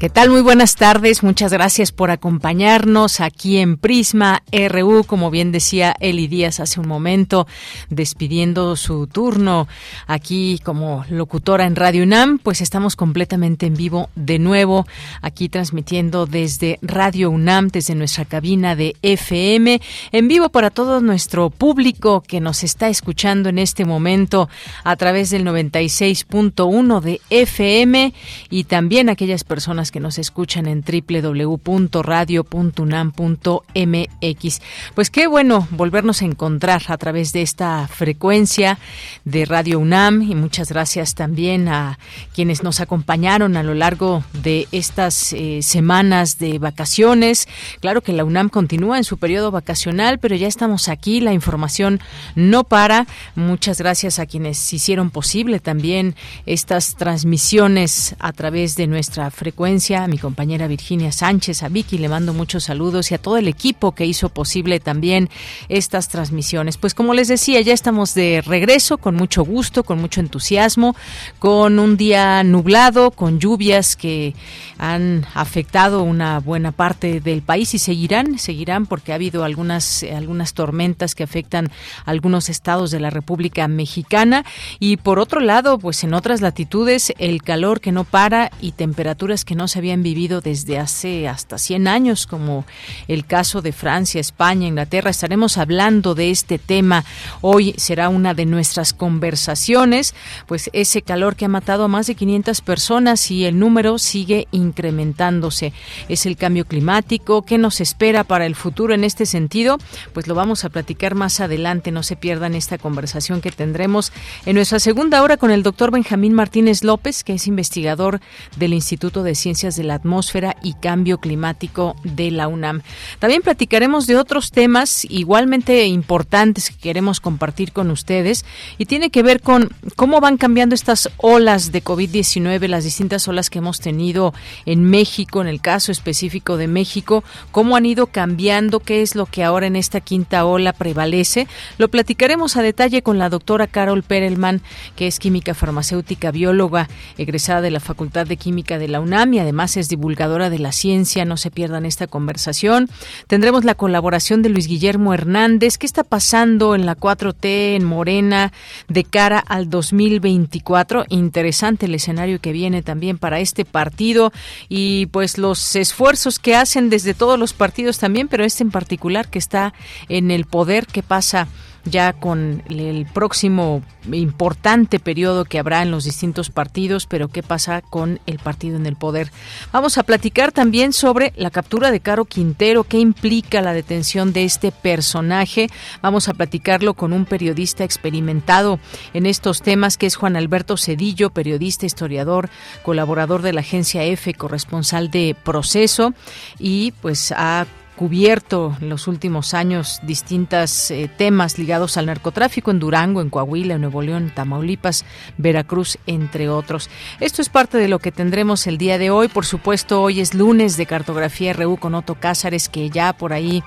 ¿Qué tal? Muy buenas tardes. Muchas gracias por acompañarnos aquí en Prisma RU, como bien decía Eli Díaz hace un momento, despidiendo su turno aquí como locutora en Radio UNAM, pues estamos completamente en vivo de nuevo, aquí transmitiendo desde Radio UNAM, desde nuestra cabina de FM, en vivo para todo nuestro público que nos está escuchando en este momento a través del 96.1 de FM y también aquellas personas que nos escuchan en www.radio.unam.mx. Pues qué bueno volvernos a encontrar a través de esta frecuencia de Radio UNAM y muchas gracias también a quienes nos acompañaron a lo largo de estas eh, semanas de vacaciones. Claro que la UNAM continúa en su periodo vacacional, pero ya estamos aquí, la información no para. Muchas gracias a quienes hicieron posible también estas transmisiones a través de nuestra frecuencia a mi compañera Virginia Sánchez, a Vicky le mando muchos saludos y a todo el equipo que hizo posible también estas transmisiones. Pues como les decía, ya estamos de regreso con mucho gusto, con mucho entusiasmo, con un día nublado, con lluvias que han afectado una buena parte del país y seguirán, seguirán porque ha habido algunas algunas tormentas que afectan algunos estados de la República Mexicana y por otro lado, pues en otras latitudes el calor que no para y temperaturas que no se habían vivido desde hace hasta 100 años, como el caso de Francia, España, Inglaterra. Estaremos hablando de este tema. Hoy será una de nuestras conversaciones, pues ese calor que ha matado a más de 500 personas y el número sigue incrementándose. Es el cambio climático. ¿Qué nos espera para el futuro en este sentido? Pues lo vamos a platicar más adelante. No se pierdan esta conversación que tendremos en nuestra segunda hora con el doctor Benjamín Martínez López, que es investigador del Instituto de Ciencias de la Atmósfera y Cambio Climático de la UNAM. También platicaremos de otros temas igualmente importantes que queremos compartir con ustedes y tiene que ver con cómo van cambiando estas olas de COVID-19, las distintas olas que hemos tenido en México, en el caso específico de México, cómo han ido cambiando, qué es lo que ahora en esta quinta ola prevalece. Lo platicaremos a detalle con la doctora Carol Perelman, que es química farmacéutica, bióloga, egresada de la Facultad de Química de la UNAM y además es divulgadora de la ciencia. No se pierdan esta conversación. Tendremos la colaboración de Luis Guillermo Hernández. ¿Qué está pasando en la 4T, en Morena, de cara al 2024? Interesante el escenario que viene también para este partido y pues los esfuerzos que hacen desde todos los partidos también, pero este en particular que está en el poder, ¿qué pasa? Ya con el próximo importante periodo que habrá en los distintos partidos, pero qué pasa con el partido en el poder. Vamos a platicar también sobre la captura de Caro Quintero, qué implica la detención de este personaje. Vamos a platicarlo con un periodista experimentado en estos temas, que es Juan Alberto Cedillo, periodista, historiador, colaborador de la agencia EFE, corresponsal de Proceso, y pues ha en los últimos años distintos eh, temas ligados al narcotráfico en Durango, en Coahuila, en Nuevo León, Tamaulipas, Veracruz, entre otros. Esto es parte de lo que tendremos el día de hoy. Por supuesto, hoy es lunes de Cartografía RU con Otto Cázares, que ya por ahí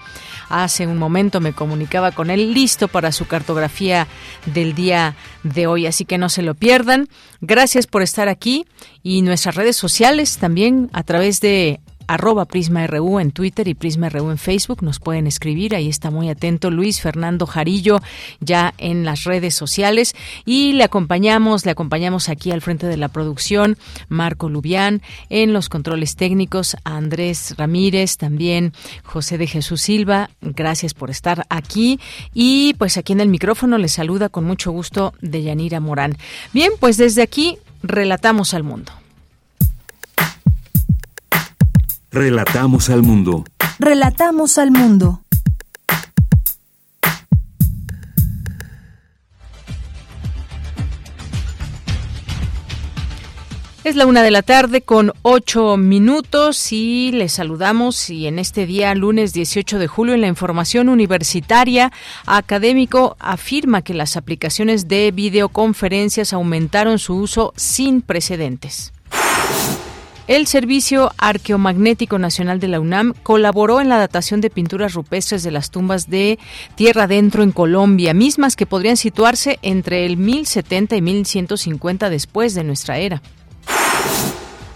hace un momento me comunicaba con él, listo para su cartografía del día de hoy. Así que no se lo pierdan. Gracias por estar aquí y nuestras redes sociales también a través de arroba Prisma RU en Twitter y Prisma RU en Facebook. Nos pueden escribir, ahí está muy atento Luis Fernando Jarillo ya en las redes sociales y le acompañamos, le acompañamos aquí al frente de la producción Marco Lubián, en los controles técnicos Andrés Ramírez, también José de Jesús Silva. Gracias por estar aquí y pues aquí en el micrófono les saluda con mucho gusto de Yanira Morán. Bien, pues desde aquí relatamos al mundo. Relatamos al mundo. Relatamos al mundo. Es la una de la tarde con ocho minutos y les saludamos y en este día, lunes 18 de julio, en la información universitaria, académico afirma que las aplicaciones de videoconferencias aumentaron su uso sin precedentes. El Servicio Arqueomagnético Nacional de la UNAM colaboró en la datación de pinturas rupestres de las tumbas de Tierra Adentro en Colombia, mismas que podrían situarse entre el 1070 y 1150 después de nuestra era.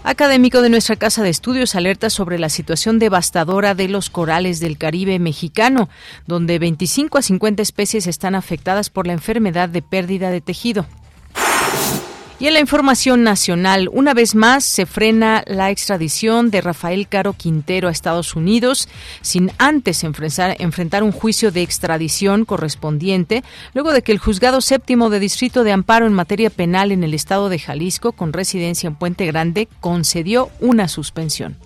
Académico de nuestra Casa de Estudios alerta sobre la situación devastadora de los corales del Caribe mexicano, donde 25 a 50 especies están afectadas por la enfermedad de pérdida de tejido. Y en la información nacional, una vez más se frena la extradición de Rafael Caro Quintero a Estados Unidos sin antes enfrentar, un juicio de extradición correspondiente, luego de que el juzgado séptimo de Distrito de Amparo en materia penal en el estado de Jalisco, con residencia en Puente Grande, concedió una suspensión.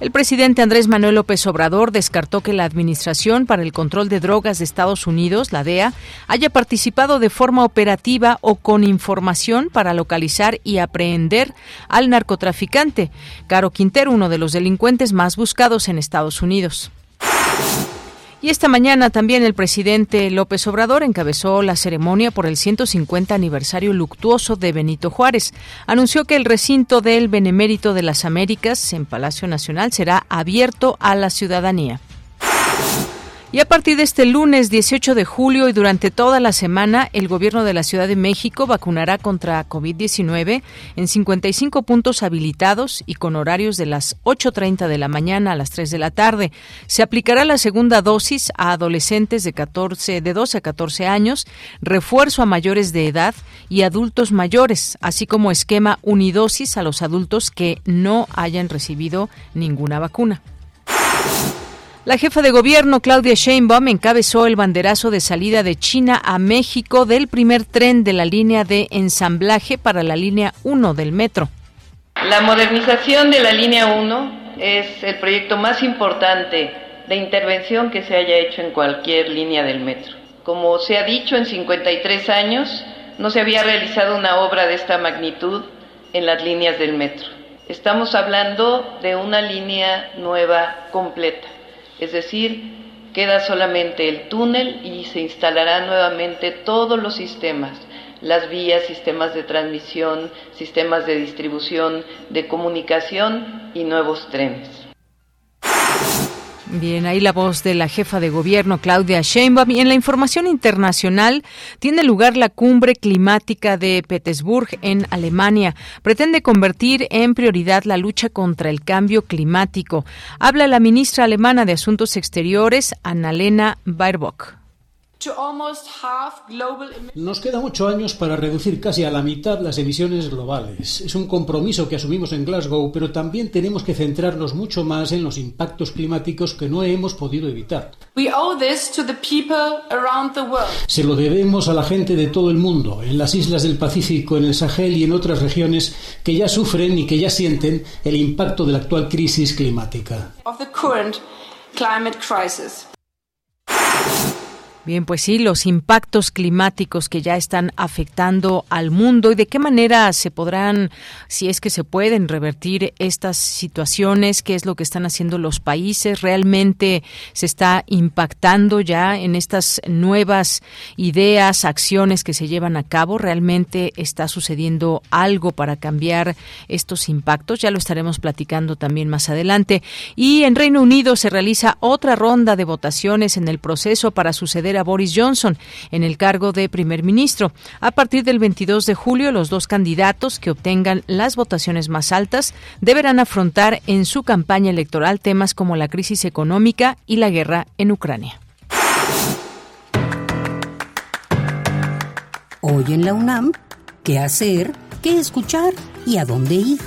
El presidente Andrés Manuel López Obrador descartó que la Administración para el Control de Drogas de Estados Unidos, la DEA, haya participado de forma operativa o con información para localizar y aprehender al narcotraficante, Caro Quintero, uno de los delincuentes más buscados en Estados Unidos. Y esta mañana también el presidente López Obrador encabezó la ceremonia por el 150 aniversario luctuoso de Benito Juárez. Anunció que el recinto del Benemérito de las Américas en Palacio Nacional será abierto a la ciudadanía. Y a partir de este lunes 18 de julio y durante toda la semana, el gobierno de la Ciudad de México vacunará contra COVID-19 en 55 puntos habilitados y con horarios de las 8.30 de la mañana a las 3 de la tarde. Se aplicará la segunda dosis a adolescentes de, 14, de 12 a 14 años, refuerzo a mayores de edad y adultos mayores, así como esquema unidosis a los adultos que no hayan recibido ninguna vacuna. La jefa de gobierno, Claudia Sheinbaum, encabezó el banderazo de salida de China a México del primer tren de la línea de ensamblaje para la línea 1 del metro. La modernización de la línea 1 es el proyecto más importante de intervención que se haya hecho en cualquier línea del metro. Como se ha dicho, en 53 años no se había realizado una obra de esta magnitud en las líneas del metro. Estamos hablando de una línea nueva completa es decir, queda solamente el túnel y se instalarán nuevamente todos los sistemas, las vías, sistemas de transmisión, sistemas de distribución, de comunicación y nuevos trenes. Bien, ahí la voz de la jefa de gobierno, Claudia Sheinbaum. Y en la información internacional, tiene lugar la cumbre climática de Petersburg, en Alemania. Pretende convertir en prioridad la lucha contra el cambio climático. Habla la ministra alemana de Asuntos Exteriores, Annalena Baerbock. Nos quedan ocho años para reducir casi a la mitad las emisiones globales. Es un compromiso que asumimos en Glasgow, pero también tenemos que centrarnos mucho más en los impactos climáticos que no hemos podido evitar. Se lo debemos a la gente de todo el mundo, en las islas del Pacífico, en el Sahel y en otras regiones que ya sufren y que ya sienten el impacto de la actual crisis climática. Bien, pues sí, los impactos climáticos que ya están afectando al mundo y de qué manera se podrán, si es que se pueden revertir estas situaciones, qué es lo que están haciendo los países, realmente se está impactando ya en estas nuevas ideas, acciones que se llevan a cabo, realmente está sucediendo algo para cambiar estos impactos, ya lo estaremos platicando también más adelante. Y en Reino Unido se realiza otra ronda de votaciones en el proceso para suceder a Boris Johnson en el cargo de primer ministro. A partir del 22 de julio, los dos candidatos que obtengan las votaciones más altas deberán afrontar en su campaña electoral temas como la crisis económica y la guerra en Ucrania. Hoy en la UNAM, ¿qué hacer? ¿Qué escuchar? ¿Y a dónde ir?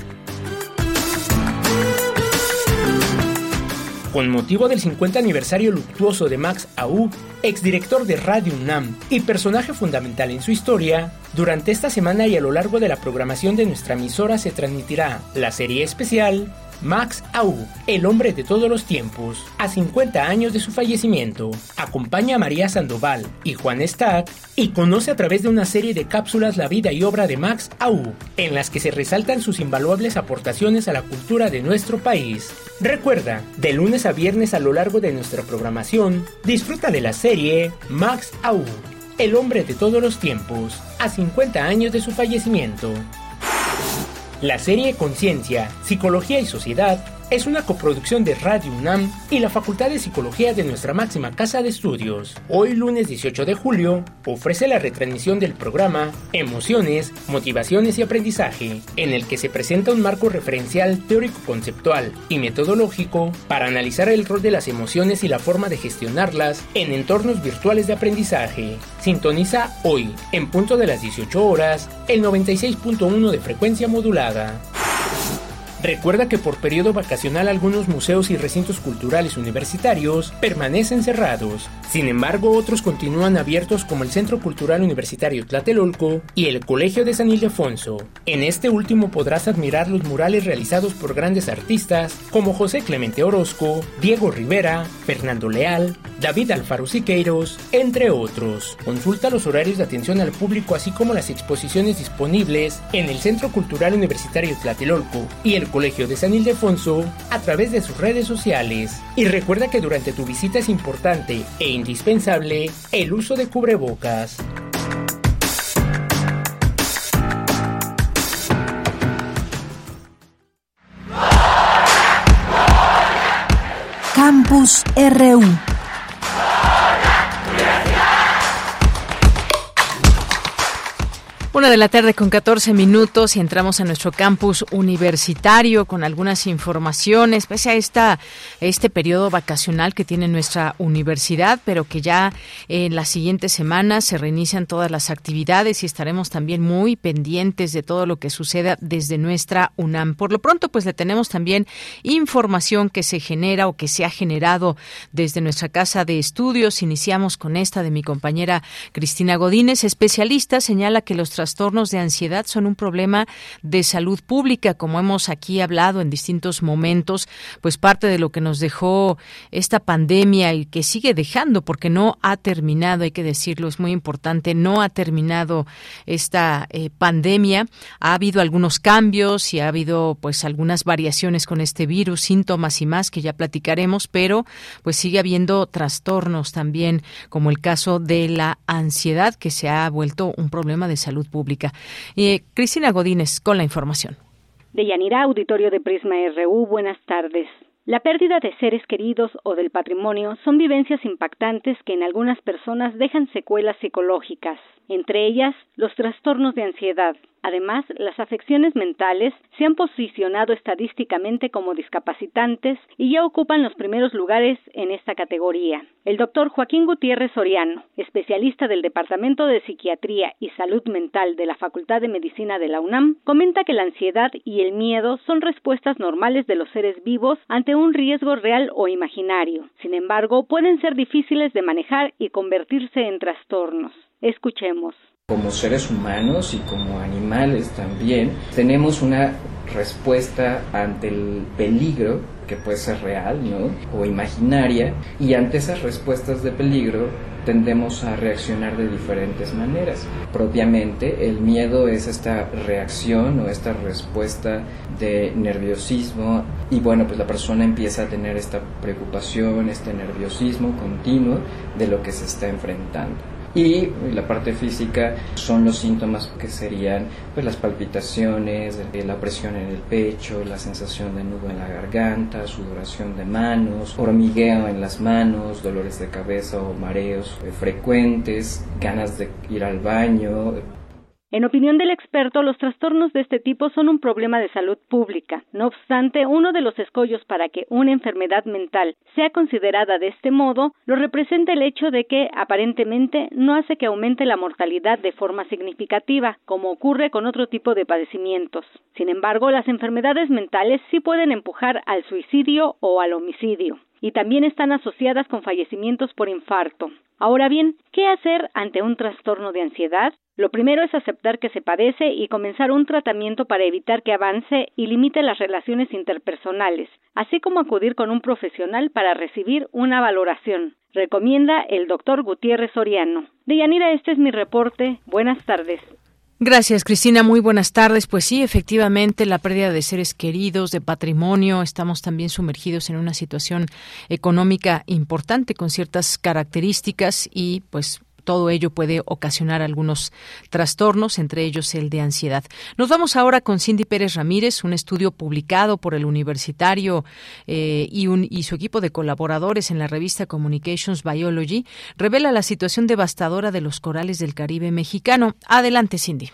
Con motivo del 50 aniversario luctuoso de Max Au, exdirector de Radio UNAM y personaje fundamental en su historia, durante esta semana y a lo largo de la programación de nuestra emisora se transmitirá la serie especial Max Au, el hombre de todos los tiempos, a 50 años de su fallecimiento. Acompaña a María Sandoval y Juan Stack y conoce a través de una serie de cápsulas la vida y obra de Max Au, en las que se resaltan sus invaluables aportaciones a la cultura de nuestro país. Recuerda, de lunes a viernes a lo largo de nuestra programación, disfruta de la serie Max Au, el hombre de todos los tiempos, a 50 años de su fallecimiento. La serie Conciencia, Psicología y Sociedad es una coproducción de Radio UNAM y la Facultad de Psicología de nuestra máxima casa de estudios. Hoy lunes 18 de julio ofrece la retransmisión del programa Emociones, Motivaciones y Aprendizaje, en el que se presenta un marco referencial teórico-conceptual y metodológico para analizar el rol de las emociones y la forma de gestionarlas en entornos virtuales de aprendizaje. Sintoniza hoy, en punto de las 18 horas, el 96.1 de frecuencia modulada. Recuerda que por periodo vacacional algunos museos y recintos culturales universitarios permanecen cerrados. Sin embargo, otros continúan abiertos como el Centro Cultural Universitario Tlatelolco y el Colegio de San Ildefonso. En este último podrás admirar los murales realizados por grandes artistas como José Clemente Orozco, Diego Rivera, Fernando Leal, David Alfaro Siqueiros, entre otros. Consulta los horarios de atención al público así como las exposiciones disponibles en el Centro Cultural Universitario Tlatelolco y el Colegio de San Ildefonso a través de sus redes sociales. Y recuerda que durante tu visita es importante e indispensable el uso de cubrebocas. Campus RU Una de la tarde con 14 minutos y entramos a nuestro campus universitario con algunas informaciones, pese a esta, este periodo vacacional que tiene nuestra universidad, pero que ya en las siguientes semanas se reinician todas las actividades y estaremos también muy pendientes de todo lo que suceda desde nuestra UNAM. Por lo pronto, pues le tenemos también información que se genera o que se ha generado desde nuestra casa de estudios. Iniciamos con esta de mi compañera Cristina Godínez, especialista, señala que los trastornos de ansiedad son un problema de salud pública, como hemos aquí hablado en distintos momentos, pues parte de lo que nos dejó esta pandemia y que sigue dejando, porque no ha terminado, hay que decirlo, es muy importante, no ha terminado esta eh, pandemia. Ha habido algunos cambios y ha habido pues algunas variaciones con este virus, síntomas y más que ya platicaremos, pero pues sigue habiendo trastornos también, como el caso de la ansiedad, que se ha vuelto un problema de salud pública. Eh, Cristina Godínez con la información. De Yanira, auditorio de Prisma RU, buenas tardes. La pérdida de seres queridos o del patrimonio son vivencias impactantes que en algunas personas dejan secuelas psicológicas, entre ellas los trastornos de ansiedad, Además, las afecciones mentales se han posicionado estadísticamente como discapacitantes y ya ocupan los primeros lugares en esta categoría. El doctor Joaquín Gutiérrez Soriano, especialista del Departamento de Psiquiatría y Salud Mental de la Facultad de Medicina de la UNAM, comenta que la ansiedad y el miedo son respuestas normales de los seres vivos ante un riesgo real o imaginario. Sin embargo, pueden ser difíciles de manejar y convertirse en trastornos. Escuchemos como seres humanos y como animales también, tenemos una respuesta ante el peligro que puede ser real ¿no? o imaginaria y ante esas respuestas de peligro tendemos a reaccionar de diferentes maneras. Propiamente el miedo es esta reacción o esta respuesta de nerviosismo y bueno pues la persona empieza a tener esta preocupación, este nerviosismo continuo de lo que se está enfrentando. Y la parte física son los síntomas que serían pues, las palpitaciones, la presión en el pecho, la sensación de nudo en la garganta, sudoración de manos, hormigueo en las manos, dolores de cabeza o mareos frecuentes, ganas de ir al baño, en opinión del experto, los trastornos de este tipo son un problema de salud pública. No obstante, uno de los escollos para que una enfermedad mental sea considerada de este modo lo representa el hecho de que, aparentemente, no hace que aumente la mortalidad de forma significativa, como ocurre con otro tipo de padecimientos. Sin embargo, las enfermedades mentales sí pueden empujar al suicidio o al homicidio y también están asociadas con fallecimientos por infarto. Ahora bien, ¿qué hacer ante un trastorno de ansiedad? Lo primero es aceptar que se padece y comenzar un tratamiento para evitar que avance y limite las relaciones interpersonales, así como acudir con un profesional para recibir una valoración. Recomienda el doctor Gutiérrez Soriano. Deyanira, este es mi reporte. Buenas tardes. Gracias, Cristina. Muy buenas tardes. Pues sí, efectivamente, la pérdida de seres queridos, de patrimonio, estamos también sumergidos en una situación económica importante con ciertas características y pues todo ello puede ocasionar algunos trastornos, entre ellos el de ansiedad. Nos vamos ahora con Cindy Pérez Ramírez, un estudio publicado por el universitario eh, y, y su equipo de colaboradores en la revista Communications Biology, revela la situación devastadora de los corales del Caribe mexicano. Adelante, Cindy.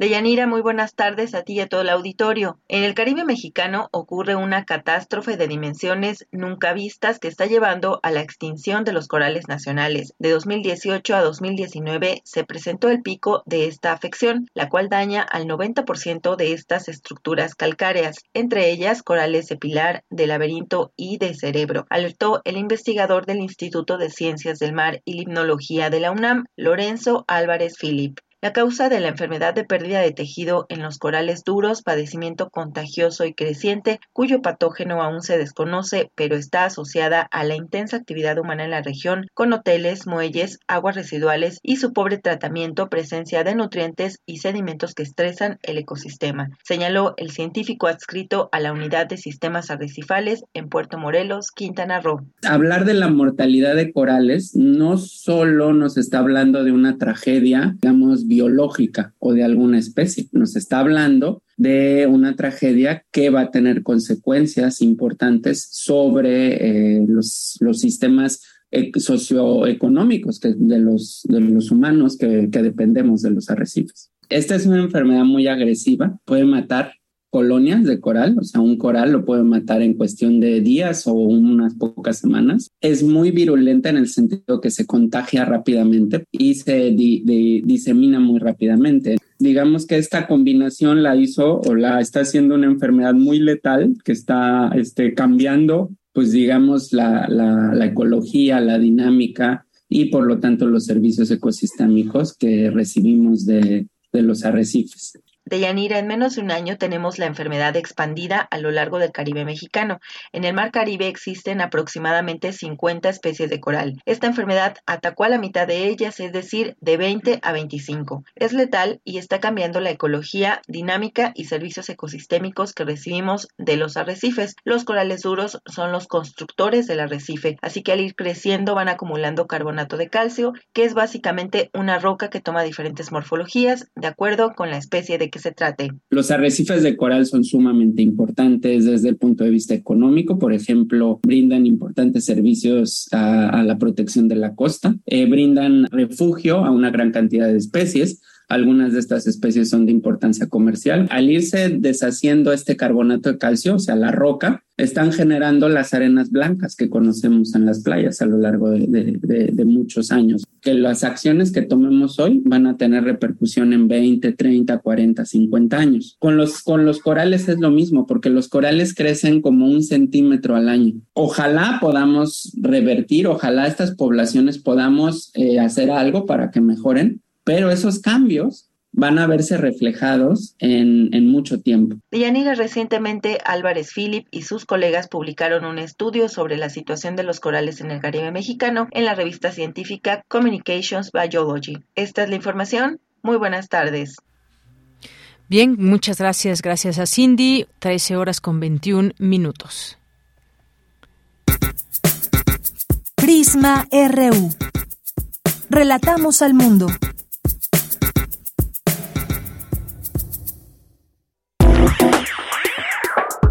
Deyanira, muy buenas tardes a ti y a todo el auditorio. En el Caribe mexicano ocurre una catástrofe de dimensiones nunca vistas que está llevando a la extinción de los corales nacionales. De 2018 a 2019 se presentó el pico de esta afección, la cual daña al 90% de estas estructuras calcáreas, entre ellas corales de pilar, de laberinto y de cerebro, alertó el investigador del Instituto de Ciencias del Mar y Limnología de la UNAM, Lorenzo Álvarez Philip. La causa de la enfermedad de pérdida de tejido en los corales duros, padecimiento contagioso y creciente, cuyo patógeno aún se desconoce, pero está asociada a la intensa actividad humana en la región, con hoteles, muelles, aguas residuales y su pobre tratamiento, presencia de nutrientes y sedimentos que estresan el ecosistema, señaló el científico adscrito a la Unidad de Sistemas Arrecifales en Puerto Morelos, Quintana Roo. Hablar de la mortalidad de corales no solo nos está hablando de una tragedia, digamos, biológica o de alguna especie. Nos está hablando de una tragedia que va a tener consecuencias importantes sobre eh, los, los sistemas e, socioeconómicos de, los, de los humanos que, que dependemos de los arrecifes. Esta es una enfermedad muy agresiva, puede matar colonias de coral, o sea, un coral lo puede matar en cuestión de días o unas pocas semanas. Es muy virulenta en el sentido que se contagia rápidamente y se disemina muy rápidamente. Digamos que esta combinación la hizo o la está haciendo una enfermedad muy letal que está este, cambiando, pues digamos, la, ecología, la dinámica y por lo tanto los servicios ecosistémicos que recibimos de los arrecifes. Deyanira, en menos de un año tenemos la enfermedad expandida a lo largo del Caribe mexicano. En el Mar Caribe existen aproximadamente 50 especies de coral. Esta enfermedad atacó a la mitad de ellas, es decir, de 20 a 25. Es letal y está cambiando la ecología, dinámica y servicios ecosistémicos que recibimos de los arrecifes. Los corales duros son los constructores del arrecife, así que al ir creciendo van acumulando carbonato de calcio, que es básicamente una roca que toma diferentes morfologías de acuerdo con la especie de se trate. Los arrecifes de coral son sumamente importantes desde el punto de vista económico. Por ejemplo, brindan importantes servicios a, la protección de la costa, eh, brindan refugio a una gran cantidad de especies algunas de estas especies son de importancia comercial. Al irse deshaciendo este carbonato de calcio, o sea, la roca, están generando las arenas blancas que conocemos en las playas a lo largo de, muchos años. Que las acciones que tomemos hoy van a tener repercusión en 20, 30, 40, 50 años. Con los, con los corales es lo mismo, porque los corales crecen como un centímetro al año. Ojalá podamos revertir, ojalá estas poblaciones podamos eh, hacer algo para que mejoren, pero esos cambios van a verse reflejados en, en mucho tiempo. Yanira, recientemente Álvarez Philip y sus colegas publicaron un estudio sobre la situación de los corales en el Caribe mexicano en la revista científica Communications Biology. Esta es la información. Muy buenas tardes. Bien, muchas gracias. Gracias a Cindy. 13 horas con 21 minutos. Prisma RU. Relatamos al mundo.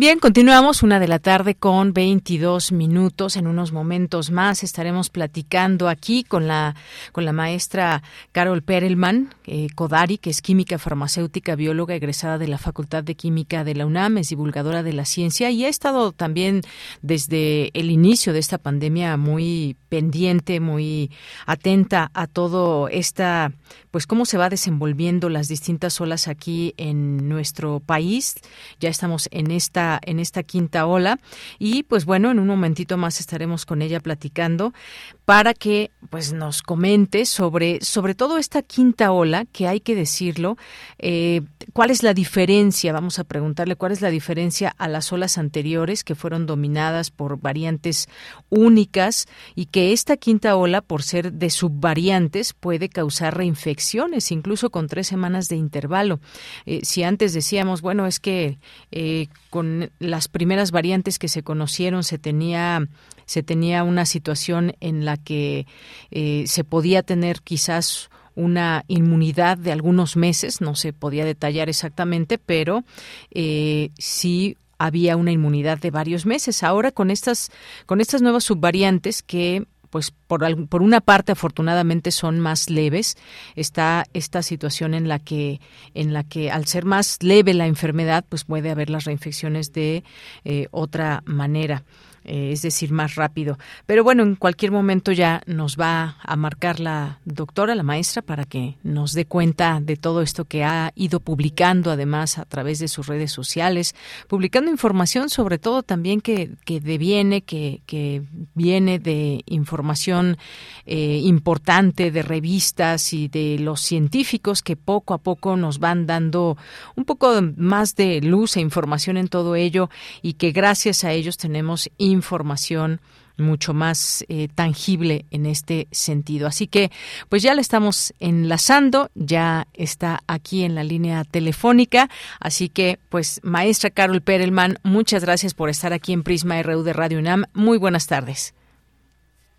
Bien, continuamos una de la tarde con 22 minutos. En unos momentos más estaremos platicando aquí con la con la maestra Carol Perelman eh, Kodari, que es química farmacéutica, bióloga egresada de la Facultad de Química de la UNAM, es divulgadora de la ciencia y ha estado también desde el inicio de esta pandemia muy pendiente, muy atenta a todo esta, pues cómo se va desenvolviendo las distintas olas aquí en nuestro país. Ya estamos en esta en esta quinta ola. Y pues bueno, en un momentito más estaremos con ella platicando para que pues nos comente sobre sobre todo esta quinta ola que hay que decirlo eh, cuál es la diferencia vamos a preguntarle cuál es la diferencia a las olas anteriores que fueron dominadas por variantes únicas y que esta quinta ola por ser de subvariantes puede causar reinfecciones incluso con tres semanas de intervalo eh, si antes decíamos bueno es que eh, con las primeras variantes que se conocieron se tenía se tenía una situación en la que eh, se podía tener quizás una inmunidad de algunos meses, no se podía detallar exactamente, pero eh, sí había una inmunidad de varios meses. Ahora con estas con estas nuevas subvariantes que pues por, por una parte afortunadamente son más leves está esta situación en la que en la que al ser más leve la enfermedad pues puede haber las reinfecciones de eh, otra manera eh, es decir, más rápido. Pero bueno, en cualquier momento ya nos va a marcar la doctora, la maestra, para que nos dé cuenta de todo esto que ha ido publicando, además, a través de sus redes sociales, publicando información sobre todo también que, que deviene, que, que viene de información eh, importante de revistas y de los científicos que poco a poco nos van dando un poco más de luz e información en todo ello y que gracias a ellos tenemos información mucho más eh, tangible en este sentido. Así que, pues ya le estamos enlazando, ya está aquí en la línea telefónica. Así que, pues, maestra Carol Perelman, muchas gracias por estar aquí en Prisma RU de Radio UNAM. Muy buenas tardes.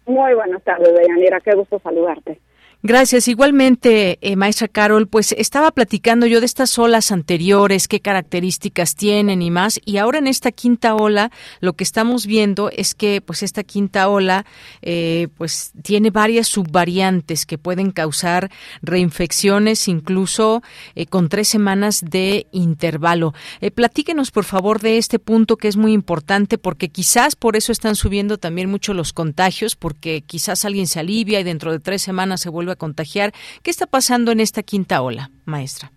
Muy buenas tardes, Deyanira. Qué gusto saludarte. Gracias. Igualmente, eh, maestra Carol, pues estaba platicando yo de estas olas anteriores, qué características tienen y más, y ahora en esta quinta ola lo que estamos viendo es que, pues esta quinta ola, eh, pues tiene varias subvariantes que pueden causar reinfecciones, incluso eh, con tres semanas de intervalo. platíquenos, por favor, de este punto que es muy importante, porque quizás por eso están subiendo también mucho los contagios, porque quizás alguien se alivia y dentro de tres semanas se vuelve a contagiar. ¿Qué está pasando en esta quinta ola, maestra?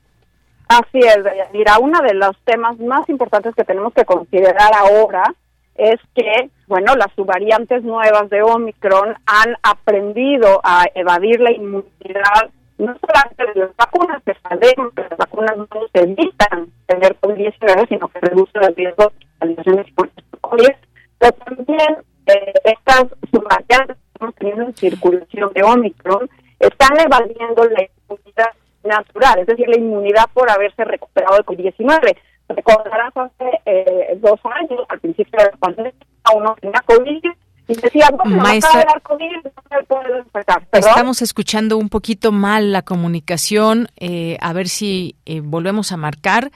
Así es, Mira, uno de los temas más importantes que tenemos que considerar ahora es que, bueno, las subvariantes nuevas de Omicron han aprendido a evadir la inmunidad, no solamente de las vacunas, que sabemos que las vacunas no nos evitan tener COVID-19, sino que reducen el riesgo de lesiones por COVID, pero también eh, estas subvariantes que estamos teniendo en circulación de Omicron están evadiendo la inmunidad natural, es decir, la inmunidad por haberse recuperado de COVID-19. Recordarás hace eh, dos años, al principio de la pandemia, uno tenía COVID y decía, bueno, Maestra, COVID, no Estamos escuchando un poquito mal la comunicación, eh, a ver si eh, volvemos a marcar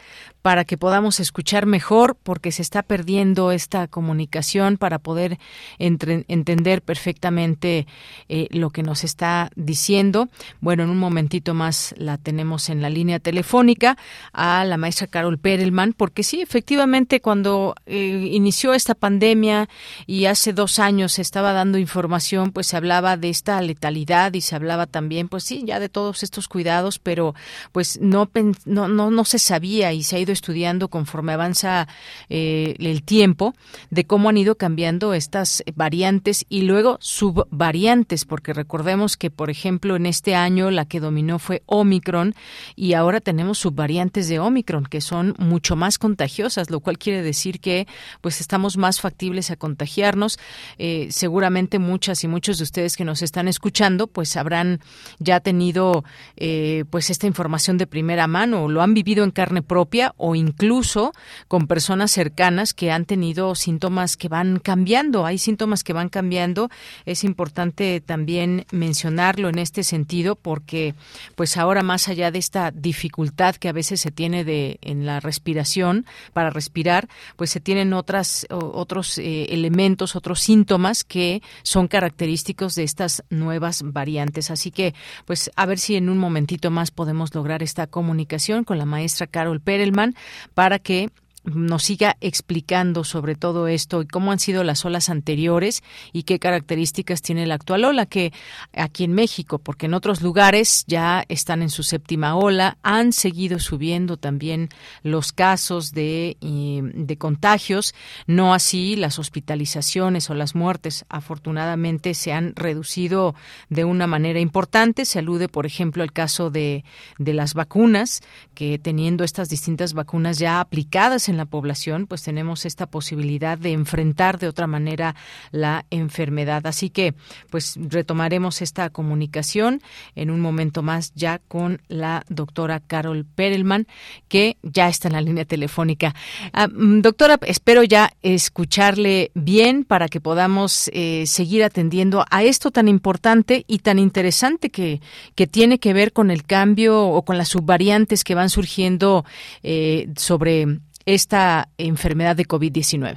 para que podamos escuchar mejor, porque se está perdiendo esta comunicación para poder entender perfectamente eh, lo que nos está diciendo. Bueno, en un momentito más la tenemos en la línea telefónica a la maestra Carol Perelman, porque sí, efectivamente, cuando eh, inició esta pandemia y hace dos años se estaba dando información, pues se hablaba de esta letalidad y se hablaba también, pues sí, ya de todos estos cuidados, pero pues no, no, no, no se sabía y se ha ido estudiando conforme avanza eh, el tiempo de cómo han ido cambiando estas variantes y luego subvariantes, porque recordemos que, por ejemplo, en este año la que dominó fue Omicron y ahora tenemos subvariantes de Omicron que son mucho más contagiosas, lo cual quiere decir que pues estamos más factibles a contagiarnos. Eh, seguramente muchas y muchos de ustedes que nos están escuchando pues habrán ya tenido eh, pues esta información de primera mano, o lo han vivido en carne propia o incluso con personas cercanas que han tenido síntomas que van cambiando. Hay síntomas que van cambiando. Es importante también mencionarlo en este sentido porque pues ahora más allá de esta dificultad que a veces se tiene de en la respiración para respirar, pues se tienen otras otros eh, elementos, otros síntomas que son característicos de estas nuevas variantes. Así que pues a ver si en un momentito más podemos lograr esta comunicación con la maestra Carol Perelman para que nos siga explicando sobre todo esto y cómo han sido las olas anteriores y qué características tiene la actual ola, que aquí en México, porque en otros lugares ya están en su séptima ola, han seguido subiendo también los casos de, de contagios, no así las hospitalizaciones o las muertes. Afortunadamente se han reducido de una manera importante. Se alude, por ejemplo, al caso de, de las vacunas, que teniendo estas distintas vacunas ya aplicadas en la población, pues tenemos esta posibilidad de enfrentar de otra manera la enfermedad. Así que, pues retomaremos esta comunicación en un momento más ya con la doctora Carol Perelman, que ya está en la línea telefónica. Ah, mm, doctora, espero ya escucharle bien para que podamos eh, seguir atendiendo a esto tan importante y tan interesante que, que tiene que ver con el cambio o con las subvariantes que van surgiendo eh, sobre esta enfermedad de COVID-19?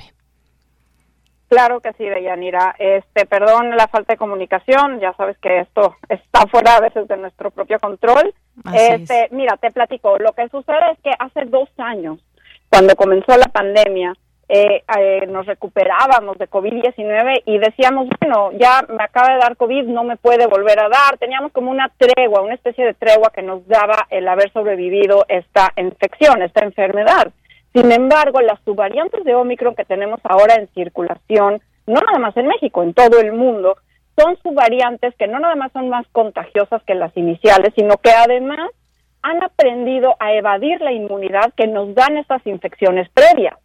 Claro que sí, Deyanira. Este, perdón la falta de comunicación, ya sabes que esto está fuera a veces de nuestro propio control. este, mira, te platico. Lo que sucede es que hace dos años, cuando comenzó la pandemia, eh, eh, nos recuperábamos de COVID-19 y decíamos, bueno, ya me acaba de dar COVID, no me puede volver a dar. Teníamos como una tregua, una especie de tregua que nos daba el haber sobrevivido esta infección, esta enfermedad. Sin embargo, las subvariantes de Omicron que tenemos ahora en circulación, no nada más en México, en todo el mundo, son subvariantes que no nada más son más contagiosas que las iniciales, sino que además han aprendido a evadir la inmunidad que nos dan estas infecciones previas.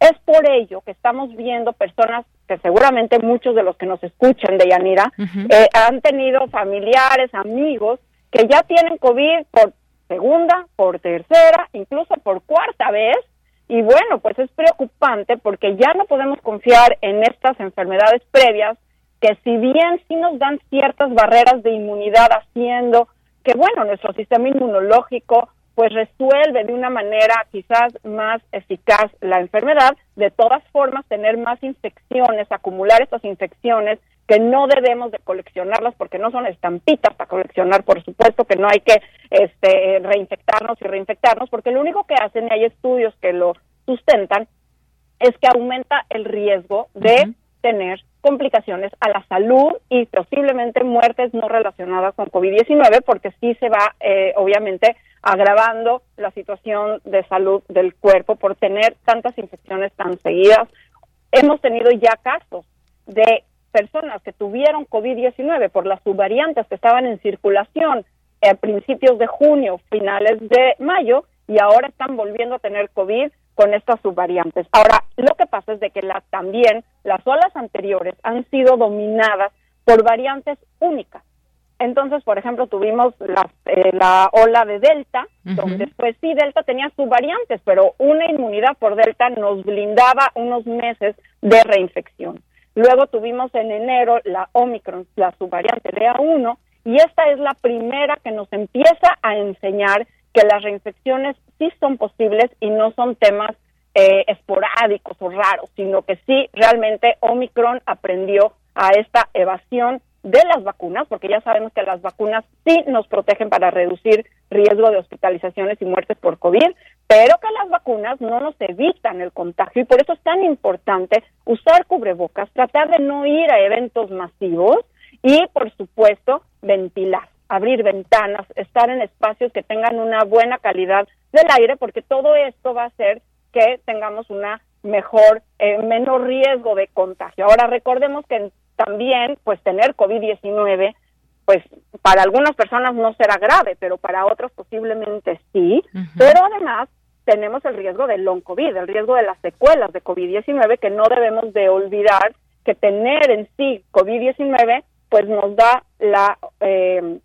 Es por ello que estamos viendo personas que seguramente muchos de los que nos escuchan de Yanira eh, han tenido familiares, amigos que ya tienen COVID por segunda, por tercera, incluso por cuarta vez y bueno, pues es preocupante porque ya no podemos confiar en estas enfermedades previas que si bien sí nos dan ciertas barreras de inmunidad haciendo que bueno, nuestro sistema inmunológico pues resuelve de una manera quizás más eficaz la enfermedad, de todas formas tener más infecciones, acumular estas infecciones que no debemos de coleccionarlas porque no son estampitas para coleccionar, por supuesto que no hay que este, reinfectarnos y reinfectarnos, porque lo único que hacen, y hay estudios que lo sustentan, es que aumenta el riesgo de tener complicaciones a la salud y posiblemente muertes no relacionadas con COVID-19, porque sí se va, eh, obviamente, agravando la situación de salud del cuerpo por tener tantas infecciones tan seguidas. Hemos tenido ya casos de personas que tuvieron COVID-19 por las subvariantes que estaban en circulación a principios de junio, finales de mayo, y ahora están volviendo a tener COVID con estas subvariantes. Ahora, lo que pasa es de que la, también las olas anteriores han sido dominadas por variantes únicas. Entonces, por ejemplo, tuvimos la, eh, la ola de Delta, donde pues sí, Delta tenía subvariantes, pero una inmunidad por Delta nos blindaba unos meses de reinfección. Luego tuvimos en enero la Omicron, la subvariante de A1, y esta es la primera que nos empieza a enseñar que las reinfecciones sí son posibles y no son temas eh, esporádicos o raros, sino que sí realmente Omicron aprendió a esta evasión de las vacunas, porque ya sabemos que las vacunas sí nos protegen para reducir riesgo de hospitalizaciones y muertes por COVID, pero que las vacunas no nos evitan el contagio y por eso es tan importante usar cubrebocas, tratar de no ir a eventos masivos y, por supuesto, ventilar, abrir ventanas, estar en espacios que tengan una buena calidad del aire, porque todo esto va a hacer que tengamos una mejor, eh, menor riesgo de contagio. Ahora recordemos que también, pues tener COVID-19, pues para algunas personas no será grave, pero para otros posiblemente sí. Pero además tenemos el riesgo del long COVID, el riesgo de las secuelas de COVID-19, que no debemos de olvidar que tener en sí COVID-19, pues nos da la, eh,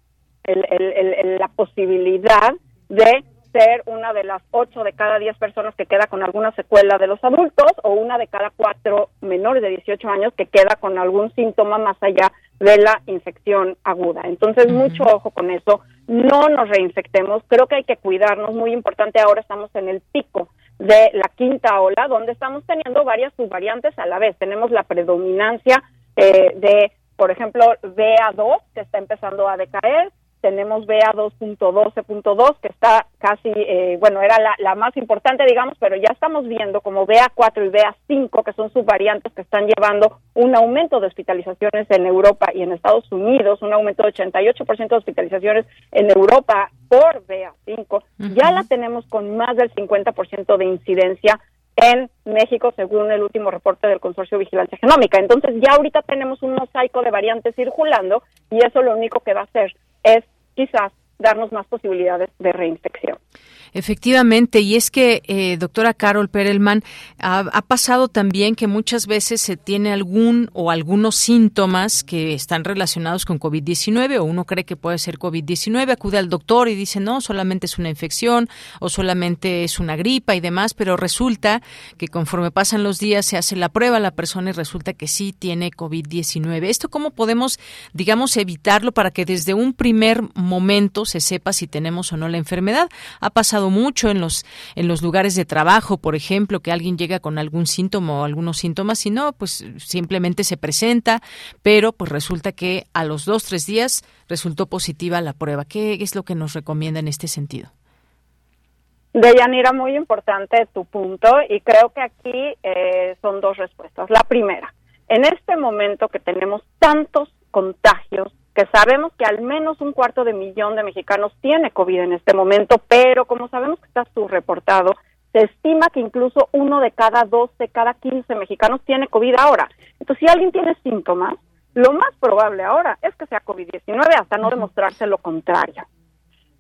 la posibilidad de ser una de las 8 de cada 10 personas que queda con alguna secuela de los adultos o una de cada 4 menores de 18 años que queda con algún síntoma más allá de la infección aguda. Entonces, mucho ojo con eso, no nos reinfectemos, creo que hay que cuidarnos, muy importante, ahora estamos en el pico de la quinta ola, donde estamos teniendo varias subvariantes a la vez. Tenemos la predominancia eh, de, por ejemplo, BA2, que está empezando a decaer, tenemos BA 2.12.2 que está casi, eh, bueno, era la, más importante, digamos, pero ya estamos viendo como BA 4 y BA 5, que son subvariantes que están llevando un aumento de hospitalizaciones en Europa y en Estados Unidos, un aumento de 88% de hospitalizaciones en Europa por BA 5, ya la tenemos con más del 50% de incidencia en México, según el último reporte del Consorcio de Vigilancia Genómica. Entonces, ya ahorita tenemos un mosaico de variantes circulando y eso lo único que va a hacer es quizás darnos más posibilidades de reinfección. Efectivamente, y es que, eh, doctora Carol Perelman, ha, pasado también que muchas veces se tiene algún o algunos síntomas que están relacionados con COVID-19 o uno cree que puede ser COVID-19, acude al doctor y dice, no, solamente es una infección o solamente es una gripa y demás, pero resulta que conforme pasan los días se hace la prueba a la persona y resulta que sí tiene COVID-19. ¿Esto cómo podemos, digamos, evitarlo para que desde un primer momento se sepa si tenemos o no la enfermedad? Ha pasado mucho en los en los lugares de trabajo, por ejemplo, que alguien llega con algún síntoma o algunos síntomas y no, pues simplemente se presenta, pero pues resulta que a los dos tres días resultó positiva la prueba. ¿Qué es lo que nos recomienda en este sentido? Deyanira, muy importante tu punto y creo que aquí eh, son dos respuestas. La primera, en este momento que tenemos tantos contagios que sabemos que al menos un cuarto de millón de mexicanos tiene COVID en este momento, pero como sabemos que está subreportado, se estima que incluso uno de cada 12, cada 15 mexicanos tiene COVID ahora. Entonces, si alguien tiene síntomas, lo más probable ahora es que sea COVID-19 hasta no demostrarse lo contrario.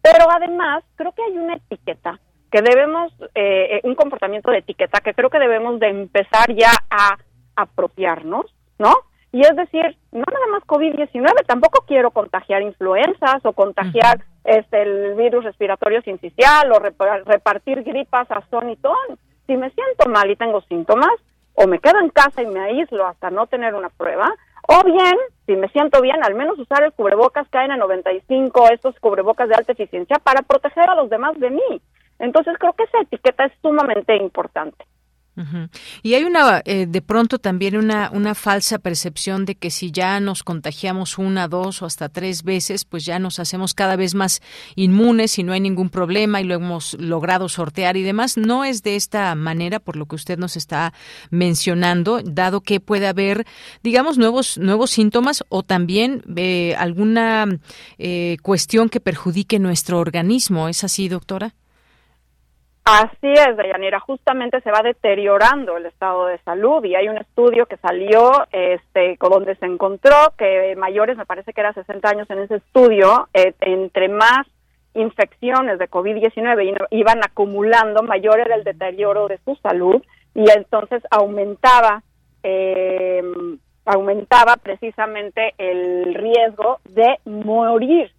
Pero además, creo que hay una etiqueta que debemos, eh, un comportamiento de etiqueta que creo que debemos de empezar ya a apropiarnos, ¿no? Y es decir, no nada más COVID-19, tampoco quiero contagiar influenzas o contagiar este, el virus respiratorio sincicial o repartir gripas a son y ton. Si me siento mal y tengo síntomas, o me quedo en casa y me aíslo hasta no tener una prueba, o bien, si me siento bien, al menos usar el cubrebocas KN95, estos cubrebocas de alta eficiencia, para proteger a los demás de mí. Entonces creo que esa etiqueta es sumamente importante. Y hay una, eh, de pronto también una, una falsa percepción de que si ya nos contagiamos una, dos o hasta tres veces, pues ya nos hacemos cada vez más inmunes y no hay ningún problema y lo hemos logrado sortear y demás. No es de esta manera, por lo que usted nos está mencionando, dado que puede haber, digamos, nuevos, nuevos síntomas o también eh, alguna eh, cuestión que perjudique nuestro organismo. ¿Es así, doctora? Así es, Dayanira, justamente se va deteriorando el estado de salud y hay un estudio que salió este, donde se encontró que mayores, me parece que era 60 años en ese estudio, eh, entre más infecciones de COVID-19 iban acumulando, mayor era el deterioro de su salud y entonces aumentaba, eh, aumentaba precisamente el riesgo de morir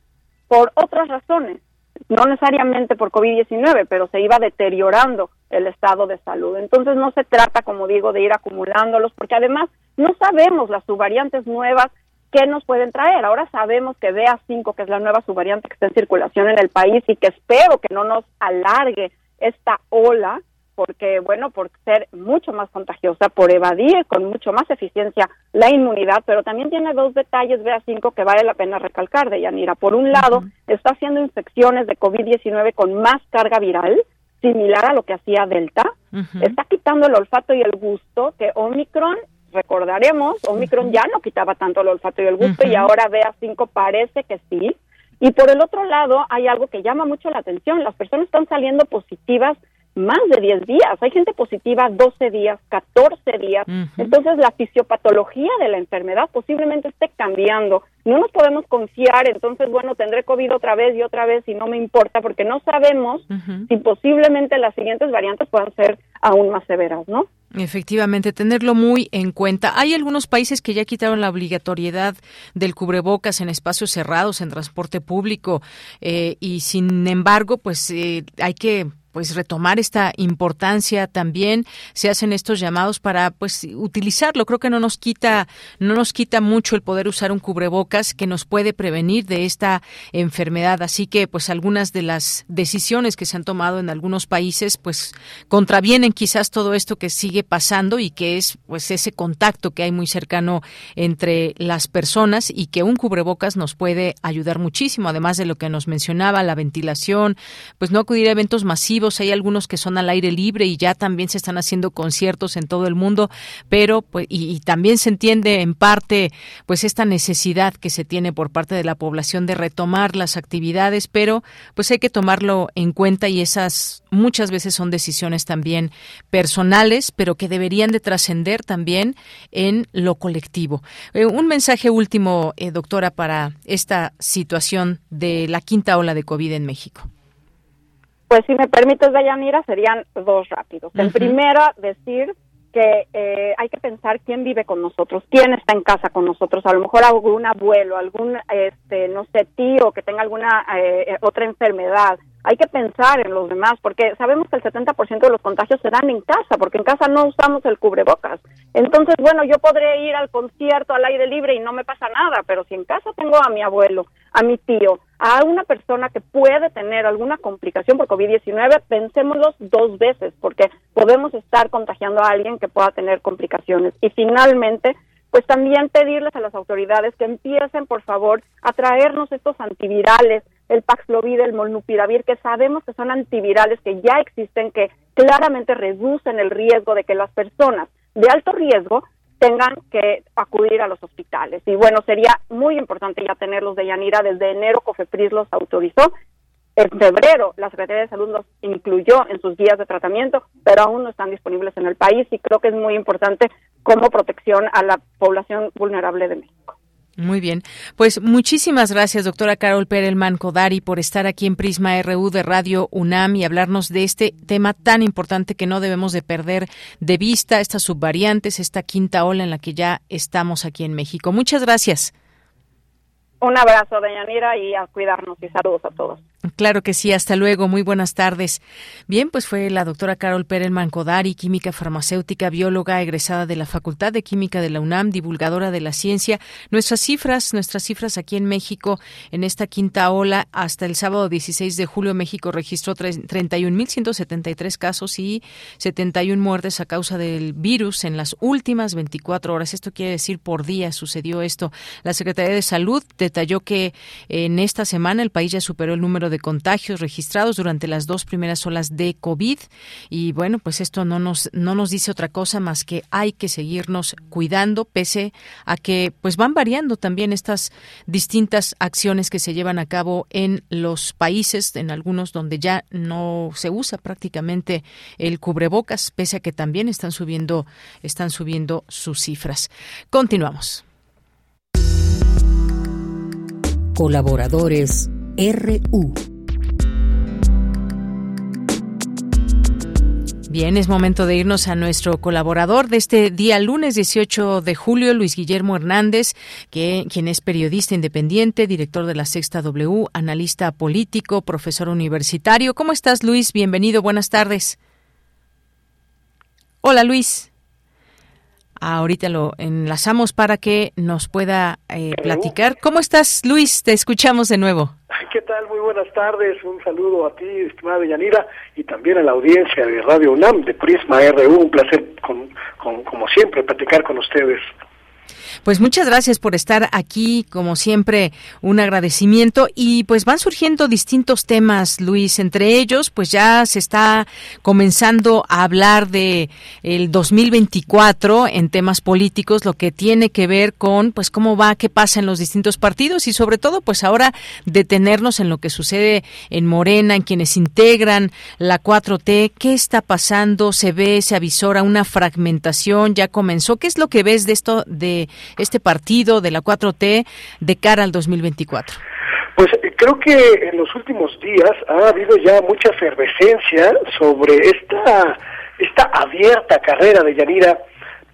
por otras razones no necesariamente por COVID-19, pero se iba deteriorando el estado de salud. Entonces no se trata, como digo, de ir acumulándolos, porque además no sabemos las subvariantes nuevas que nos pueden traer. Ahora sabemos que BA5, que es la nueva subvariante que está en circulación en el país y que espero que no nos alargue esta ola, porque, bueno, por ser mucho más contagiosa, por evadir con mucho más eficiencia la inmunidad, pero también tiene dos detalles BA5 que vale la pena recalcar de Yanira. Por un lado, está haciendo infecciones de COVID-19 con más carga viral, similar a lo que hacía Delta. Está quitando el olfato y el gusto, que Omicron, recordaremos, Omicron ya no quitaba tanto el olfato y el gusto, y ahora BA5 parece que sí. Y por el otro lado, hay algo que llama mucho la atención. Las personas están saliendo positivas más de 10 días. Hay gente positiva 12 días, 14 días. Entonces la fisiopatología de la enfermedad posiblemente esté cambiando. No nos podemos confiar, entonces, bueno, tendré COVID otra vez y otra vez y no me importa porque no sabemos si posiblemente las siguientes variantes puedan ser aún más severas, ¿no? Efectivamente, tenerlo muy en cuenta. Hay algunos países que ya quitaron la obligatoriedad del cubrebocas en espacios cerrados, en transporte público, eh, y sin embargo, pues eh, hay que pues retomar esta importancia también se hacen estos llamados para pues utilizarlo. Creo que no nos quita no nos quita mucho el poder usar un cubrebocas que nos puede prevenir de esta enfermedad. Así que pues algunas de las decisiones que se han tomado en algunos países pues contravienen quizás todo esto que sigue pasando y que es pues ese contacto que hay muy cercano entre las personas y que un cubrebocas nos puede ayudar muchísimo además de lo que nos mencionaba la ventilación pues no acudir a eventos masivos hay algunos que son al aire libre y ya también se están haciendo conciertos en todo el mundo, pero pues y, también se entiende en parte pues esta necesidad que se tiene por parte de la población de retomar las actividades, pero pues hay que tomarlo en cuenta y esas muchas veces son decisiones también personales, pero que deberían de trascender también en lo colectivo. Eh, un mensaje último, eh, doctora, para esta situación de la quinta ola de COVID en México. Pues si me permites, Dayanira, serían dos rápidos. El primero, decir que eh, hay que pensar quién vive con nosotros, quién está en casa con nosotros, a lo mejor algún abuelo, algún, este, no sé, tío que tenga alguna eh, otra enfermedad, hay que pensar en los demás, porque sabemos que el 70% de los contagios se dan en casa, porque en casa no usamos el cubrebocas. Entonces, bueno, yo podré ir al concierto al aire libre y no me pasa nada, pero si en casa tengo a mi abuelo, a mi tío, a una persona que puede tener alguna complicación por COVID-19, pensémoslo dos veces, porque podemos estar contagiando a alguien que pueda tener complicaciones. Y finalmente, pues también pedirles a las autoridades que empiecen, por favor, a traernos estos antivirales, el Paxlovid, el Molnupiravir, que sabemos que son antivirales que ya existen, que claramente reducen el riesgo de que las personas de alto riesgo tengan que acudir a los hospitales. Y bueno, sería muy importante ya tenerlos de Yanira. Desde enero COFEPRIS los autorizó. En febrero la Secretaría de Salud los incluyó en sus guías de tratamiento, pero aún no están disponibles en el país y creo que es muy importante como protección a la población vulnerable de México. Muy bien. Pues muchísimas gracias, doctora Carol Perelman Kodari, por estar aquí en Prisma RU de Radio UNAM y hablarnos de este tema tan importante que no debemos de perder de vista, estas subvariantes, esta quinta ola en la que ya estamos aquí en México. Muchas gracias. Un abrazo, Deyanira, y a cuidarnos y saludos a todos. Claro que sí, hasta luego, muy buenas tardes. Bien, pues fue la doctora Carol Perelman Codari, química farmacéutica, bióloga egresada de la Facultad de Química de la UNAM, divulgadora de la ciencia. Nuestras cifras, nuestras cifras aquí en México en esta quinta ola, hasta el sábado 16 de julio, México registró 31.173 casos y 71 muertes a causa del virus en las últimas 24 horas. Esto quiere decir por día sucedió esto. La Secretaría de Salud detalló que en esta semana el país ya superó el número de contagios registrados durante las dos primeras olas de COVID. Y bueno, pues esto no nos, no nos dice otra cosa más que hay que seguirnos cuidando, pese a que pues van variando también estas distintas acciones que se llevan a cabo en los países, en algunos donde ya no se usa prácticamente el cubrebocas, pese a que también están subiendo, están subiendo sus cifras. Continuamos. Colaboradores RU. Bien, es momento de irnos a nuestro colaborador de este día lunes 18 de julio, Luis Guillermo Hernández, que, quien es periodista independiente, director de la Sexta W, analista político, profesor universitario. ¿Cómo estás, Luis? Bienvenido, buenas tardes. Hola, Luis. Ahorita lo enlazamos para que nos pueda eh, platicar. ¿Cómo estás, Luis? Te escuchamos de nuevo. ¿Qué tal? Muy buenas tardes. Un saludo a ti, estimada Yanira, y también a la audiencia de Radio UNAM, de Prisma RU. Un placer, con, como siempre, platicar con ustedes. Pues muchas gracias por estar aquí, como siempre, un agradecimiento. Y pues van surgiendo distintos temas, Luis, entre ellos pues ya se está comenzando a hablar de el 2024 en temas políticos, lo que tiene que ver con pues cómo va, qué pasa en los distintos partidos y sobre todo pues ahora detenernos en lo que sucede en Morena, en quienes integran la 4T, qué está pasando, se ve, se avisora una fragmentación, ya comenzó, ¿qué es lo que ves de esto de este partido de la 4T de cara al 2024? Pues eh, creo que en los últimos días ha habido ya mucha efervescencia sobre esta esta abierta carrera de Yanira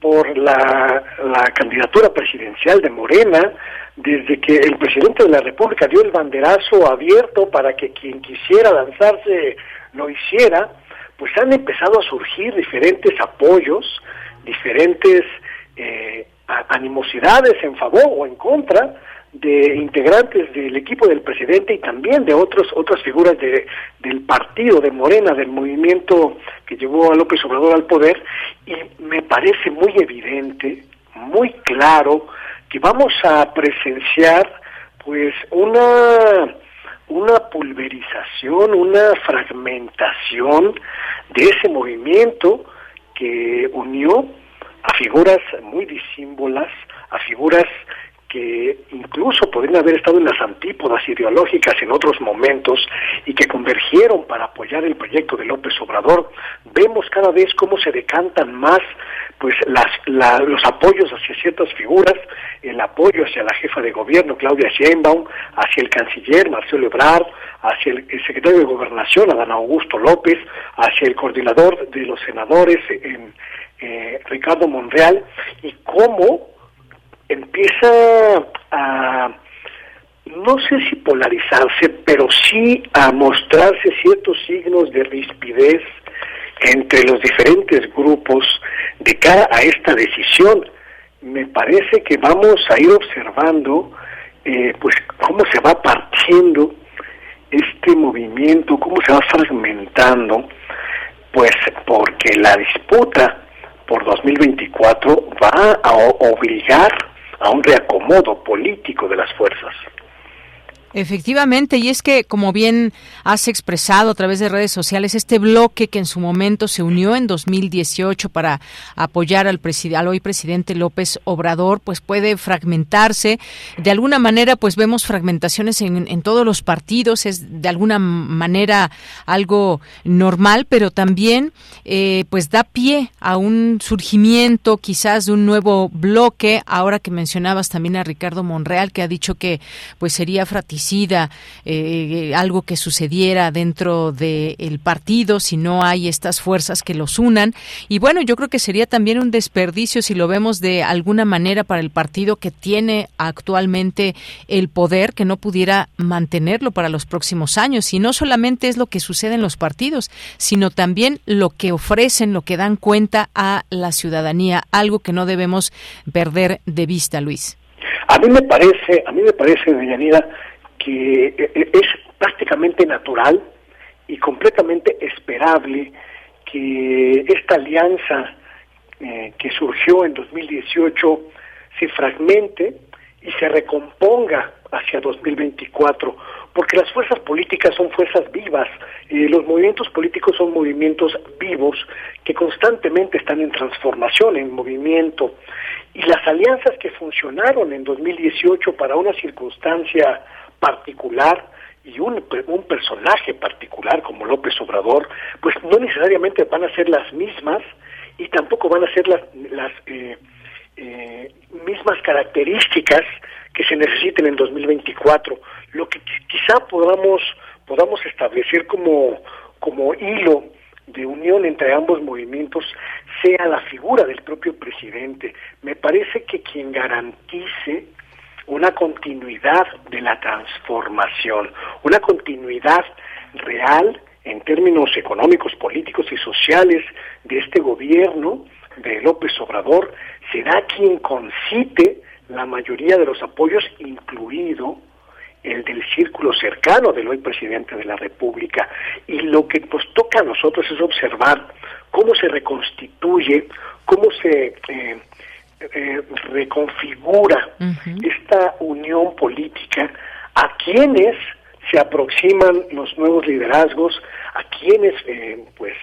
por la, la candidatura presidencial de Morena, desde que el presidente de la República dio el banderazo abierto para que quien quisiera lanzarse lo hiciera, pues han empezado a surgir diferentes apoyos, diferentes eh, animosidades en favor o en contra de integrantes del equipo del presidente y también de otros otras figuras de, del partido de Morena, del movimiento que llevó a López Obrador al poder, y me parece muy evidente, muy claro, que vamos a presenciar pues una una pulverización, una fragmentación de ese movimiento que unió a figuras muy disímbolas, a figuras que incluso podrían haber estado en las antípodas ideológicas en otros momentos y que convergieron para apoyar el proyecto de López Obrador, vemos cada vez cómo se decantan más pues las, los apoyos hacia ciertas figuras, el apoyo hacia la jefa de gobierno Claudia Sheinbaum, hacia el canciller Marcelo Ebrard, hacia el, secretario de Gobernación Adán Augusto López, hacia el coordinador de los senadores eh, Ricardo Monreal y cómo empieza a, no sé si polarizarse, pero sí a mostrarse ciertos signos de rispidez entre los diferentes grupos de cara a esta decisión. Me parece que vamos a ir observando eh, pues cómo se va partiendo este movimiento, cómo se va fragmentando, pues porque la disputa por 2024 va a obligar a un reacomodo político de las fuerzas. Efectivamente, y es que, como bien has expresado a través de redes sociales, este bloque que en su momento se unió en 2018 para apoyar al, al, hoy presidente López Obrador, pues puede fragmentarse. De alguna manera, pues vemos fragmentaciones en, en todos los partidos, es de alguna manera algo normal, pero también eh, pues da pie a un surgimiento quizás de un nuevo bloque. Ahora que mencionabas también a Ricardo Monreal, que ha dicho que pues sería fraticida eh, algo que sucediera dentro del partido si no hay estas fuerzas que los unan. Y bueno, yo creo que sería también un desperdicio si lo vemos de alguna manera para el partido que tiene actualmente el poder, que no pudiera mantenerlo para los próximos años. Y no solamente es lo que sucede en los partidos, sino también lo que ofrecen, lo que dan cuenta a la ciudadanía, algo que no debemos perder de vista, Luis. A mí me parece, a mí me parece, Deyanira, que eh, eh, es prácticamente natural y completamente esperable que esta alianza eh, que surgió en 2018 se fragmente y se recomponga hacia 2024, porque las fuerzas políticas son fuerzas vivas, los movimientos políticos son movimientos vivos que constantemente están en transformación, en movimiento, y las alianzas que funcionaron en 2018 para una circunstancia particular y un, un personaje particular como López Obrador, pues no necesariamente van a ser las mismas y tampoco van a ser las, las eh, eh, mismas características que se necesiten en 2024. Lo que quizá podamos, podamos establecer como, como hilo de unión entre ambos movimientos sea la figura del propio presidente. Me parece que quien garantice una continuidad de la transformación, una continuidad real en términos económicos, políticos y sociales de este gobierno de López Obrador, será quien concite la mayoría de los apoyos, incluido el del círculo cercano del hoy presidente de la República. Y lo que nos toca a nosotros es observar cómo se reconstituye, cómo se eh, eh, reconfigura esta unión política a quienes se aproximan los nuevos liderazgos, a quienes eh, pues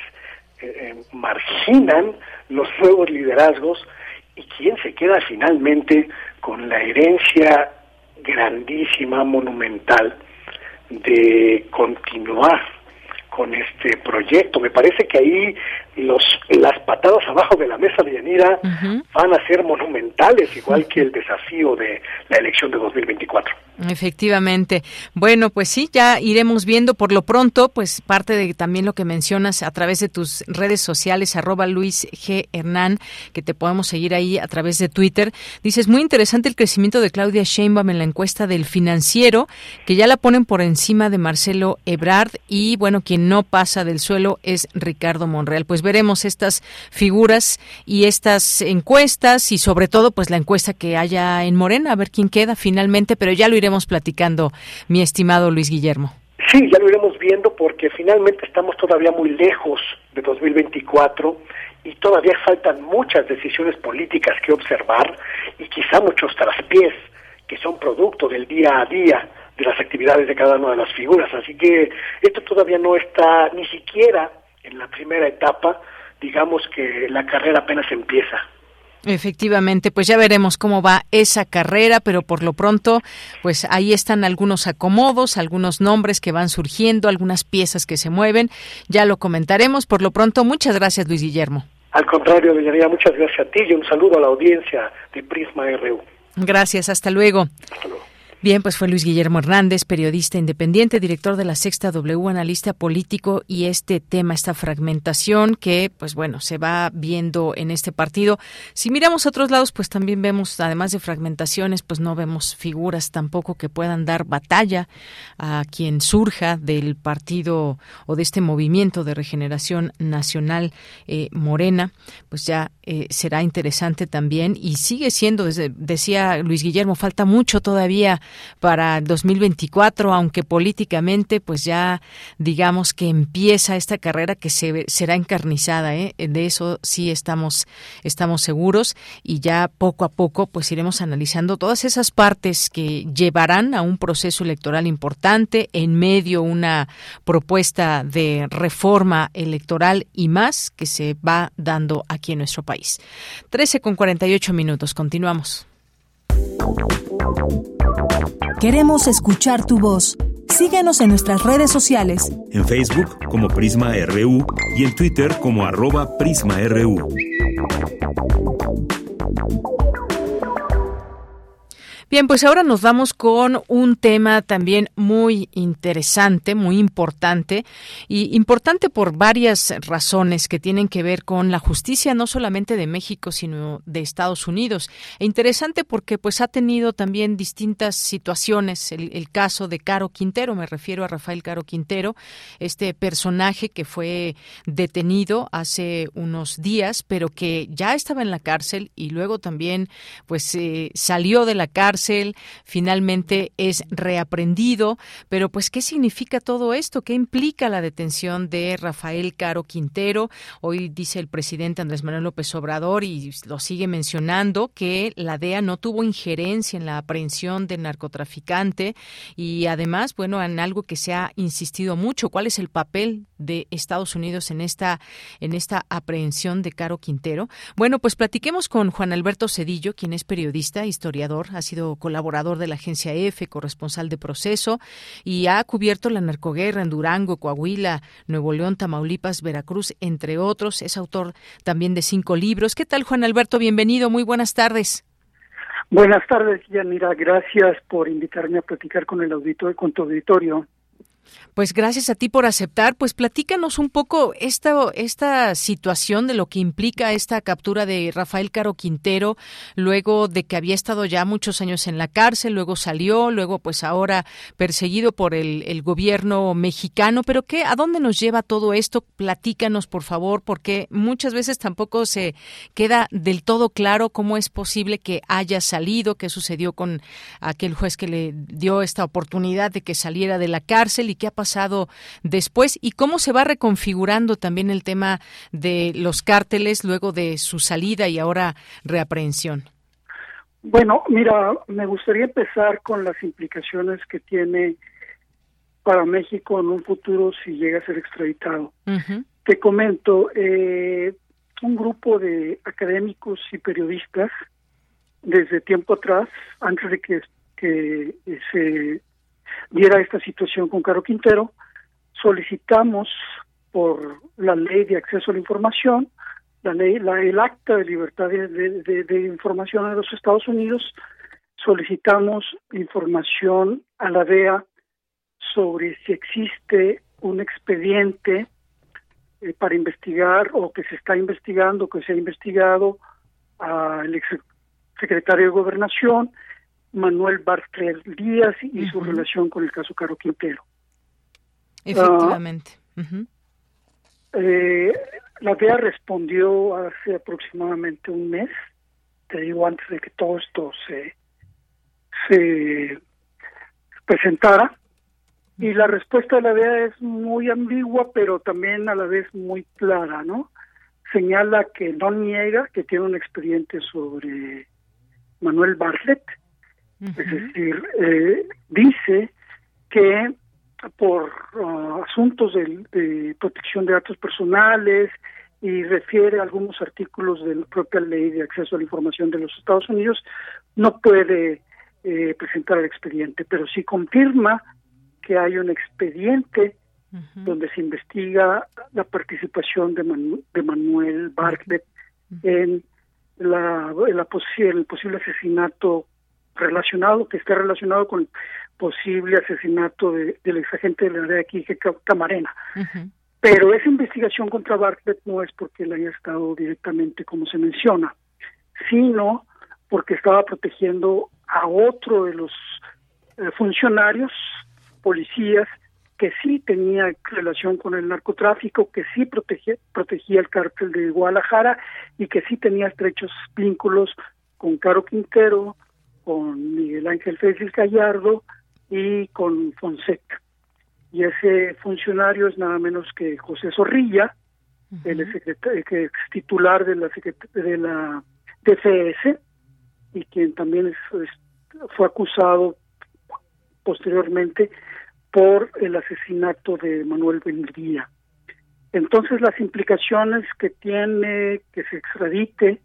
eh, marginan los nuevos liderazgos y quién se queda finalmente con la herencia grandísima, monumental de continuar con este proyecto. Me parece que ahí los, las patadas abajo de la mesa de Yanira van a ser monumentales, igual que el desafío de la elección de 2024. Efectivamente. Bueno, pues sí, ya iremos viendo por lo pronto, pues parte de también lo que mencionas a través de tus redes sociales, arroba Luis G. Hernán, que te podemos seguir ahí a través de Twitter. Dices, muy interesante el crecimiento de Claudia Sheinbaum en la encuesta del financiero, que ya la ponen por encima de Marcelo Ebrard y bueno, quien no pasa del suelo es Ricardo Monreal. Pues veremos estas figuras y estas encuestas y sobre todo pues la encuesta que haya en Morena, a ver quién queda finalmente, pero ya lo iremos platicando, mi estimado Luis Guillermo. Sí, ya lo iremos viendo porque finalmente estamos todavía muy lejos de 2024 y todavía faltan muchas decisiones políticas que observar y quizá muchos traspiés que son producto del día a día de las actividades de cada una de las figuras. Así que esto todavía no está ni siquiera en la primera etapa, digamos que la carrera apenas empieza. Efectivamente, pues ya veremos cómo va esa carrera, pero por lo pronto, pues ahí están algunos acomodos, algunos nombres que van surgiendo, algunas piezas que se mueven. Ya lo comentaremos. Por lo pronto, muchas gracias, Luis Guillermo. Al contrario, Deyanira, muchas gracias a ti y un saludo a la audiencia de Prisma RU. Gracias, hasta luego. Hasta luego. Bien, pues fue Luis Guillermo Hernández, periodista independiente, director de la Sexta W, analista político y este tema, esta fragmentación que, pues bueno, se va viendo en este partido. Si miramos a otros lados, pues también vemos, además de fragmentaciones, pues no vemos figuras tampoco que puedan dar batalla a quien surja del partido o de este movimiento de regeneración nacional eh, morena. Pues ya eh, será interesante también y sigue siendo, decía Luis Guillermo, falta mucho todavía para 2024, aunque políticamente pues ya digamos que empieza esta carrera que se, será encarnizada, ¿eh? de eso sí estamos, estamos seguros y ya poco a poco pues iremos analizando todas esas partes que llevarán a un proceso electoral importante, en medio una propuesta de reforma electoral y más que se va dando aquí en nuestro país. 13 con 48 minutos, continuamos. Queremos escuchar tu voz. Síguenos en nuestras redes sociales. En Facebook como Prisma RU y en Twitter como arroba PrismaRU. Bien, pues ahora nos vamos con un tema también muy interesante, muy importante, y importante por varias razones que tienen que ver con la justicia no solamente de México, sino de Estados Unidos. E interesante porque pues ha tenido también distintas situaciones. El, caso de Caro Quintero, me refiero a Rafael Caro Quintero, este personaje que fue detenido hace unos días, pero que ya estaba en la cárcel y luego también pues eh, salió de la cárcel finalmente es reaprendido, pero pues ¿qué significa todo esto? ¿Qué implica la detención de Rafael Caro Quintero? Hoy dice el presidente Andrés Manuel López Obrador y lo sigue mencionando que la DEA no tuvo injerencia en la aprehensión del narcotraficante y además, bueno, en algo que se ha insistido mucho, ¿cuál es el papel de Estados Unidos en esta en esta aprehensión de Caro Quintero? Bueno, pues platiquemos con Juan Alberto Cedillo, quien es periodista, historiador, ha sido colaborador de la agencia EFE, corresponsal de proceso, y ha cubierto la narcoguerra en Durango, Coahuila, Nuevo León, Tamaulipas, Veracruz, entre otros. Es autor también de cinco libros. ¿Qué tal, Juan Alberto? Bienvenido, muy buenas tardes. Buenas tardes, Yanira. Gracias por invitarme a platicar con el auditorio, con tu auditorio. Pues gracias a ti por aceptar. Pues platícanos un poco esta, esta situación de lo que implica esta captura de Rafael Caro Quintero, luego de que había estado ya muchos años en la cárcel, luego salió, luego pues ahora perseguido por el, el gobierno mexicano. Pero qué, ¿a dónde nos lleva todo esto? Platícanos, por favor, porque muchas veces tampoco se queda del todo claro cómo es posible que haya salido, qué sucedió con aquel juez que le dio esta oportunidad de que saliera de la cárcel y qué ha pasado después y cómo se va reconfigurando también el tema de los cárteles luego de su salida y ahora reaprehensión. Bueno, mira, me gustaría empezar con las implicaciones que tiene para México en un futuro si llega a ser extraditado. Te comento, eh, un grupo de académicos y periodistas desde tiempo atrás, antes de que, que se diera esta situación con Caro Quintero, solicitamos por la ley de acceso a la información, la ley, la, el acta de libertad de, información de los Estados Unidos, solicitamos información a la DEA sobre si existe un expediente eh, para investigar o que se está investigando, que se ha investigado al ex secretario de Gobernación, Manuel Barclay Díaz, y su relación con el caso Caro Quintero. Efectivamente. Eh, la DEA respondió hace aproximadamente un mes, te digo antes de que todo esto se, se presentara, y la respuesta de la DEA es muy ambigua, pero también a la vez muy clara, ¿no? Señala que no niega que tiene un expediente sobre Manuel Bartlett, es decir, eh, dice que por uh, asuntos de, protección de datos personales y refiere a algunos artículos de la propia ley de acceso a la información de los Estados Unidos, no puede eh, presentar el expediente, pero sí confirma que hay un expediente donde se investiga la participación de, de Manuel Bartlett en, la, en la el posible asesinato relacionado, que esté relacionado con posible asesinato de, del exagente de la área aquí, Camarena. Pero esa investigación contra Bartlett no es porque él haya estado directamente como se menciona, sino porque estaba protegiendo a otro de los eh, funcionarios, policías, que sí tenía relación con el narcotráfico, que sí protegía, protegía el cártel de Guadalajara y que sí tenía estrechos vínculos con Caro Quintero, con Miguel Ángel Félix Gallardo y con Fonseca. Y ese funcionario es nada menos que José Zorrilla, el ex titular de la, de la DFS y quien también fue acusado posteriormente por el asesinato de Manuel Benguía. Entonces las implicaciones que tiene que se extradite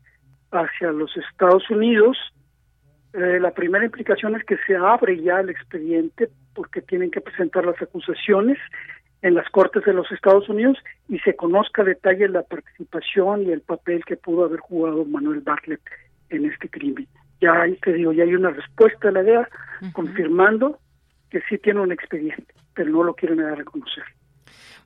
hacia los Estados Unidos eh, la primera implicación es que se abre ya el expediente porque tienen que presentar las acusaciones en las Cortes de los Estados Unidos y se conozca a detalle la participación y el papel que pudo haber jugado Manuel Bartlett en este crimen. Ya te digo, ya hay una respuesta de la DEA confirmando que sí tiene un expediente, pero no lo quieren dar a reconocer.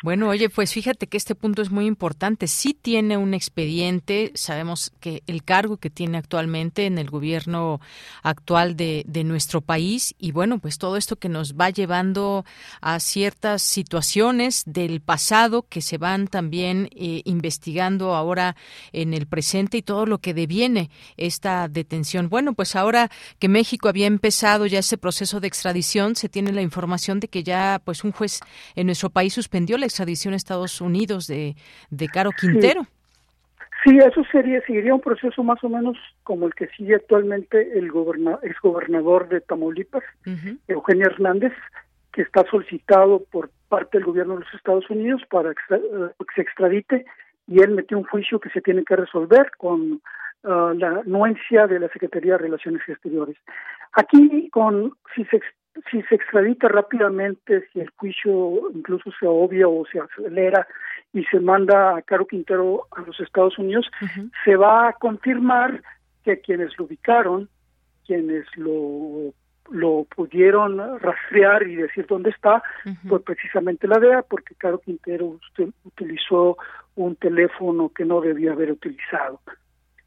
Bueno, oye, pues fíjate que este punto es muy importante. Sí tiene un expediente, sabemos que el cargo que tiene actualmente en el gobierno actual de, nuestro país y bueno, pues todo esto que nos va llevando a ciertas situaciones del pasado que se van también eh, investigando ahora en el presente y todo lo que deviene esta detención. Bueno, pues ahora que México había empezado ya ese proceso de extradición, se tiene la información de que ya pues un juez en nuestro país suspendió la extradición a Estados Unidos de, de Caro Quintero. Sí. eso sería, seguiría un proceso más o menos como el que sigue actualmente el goberna, exgobernador de Tamaulipas, Eugenio Hernández, que está solicitado por parte del gobierno de los Estados Unidos para que se extradite y él metió un juicio que se tiene que resolver con ah, la anuencia de la Secretaría de Relaciones Exteriores. Aquí, con si se si se extradita rápidamente, si el juicio incluso se obvia o se acelera y se manda a Caro Quintero a los Estados Unidos, se va a confirmar que quienes lo ubicaron, quienes lo lo pudieron rastrear y decir dónde está, pues precisamente la DEA, porque Caro Quintero usted utilizó un teléfono que no debía haber utilizado.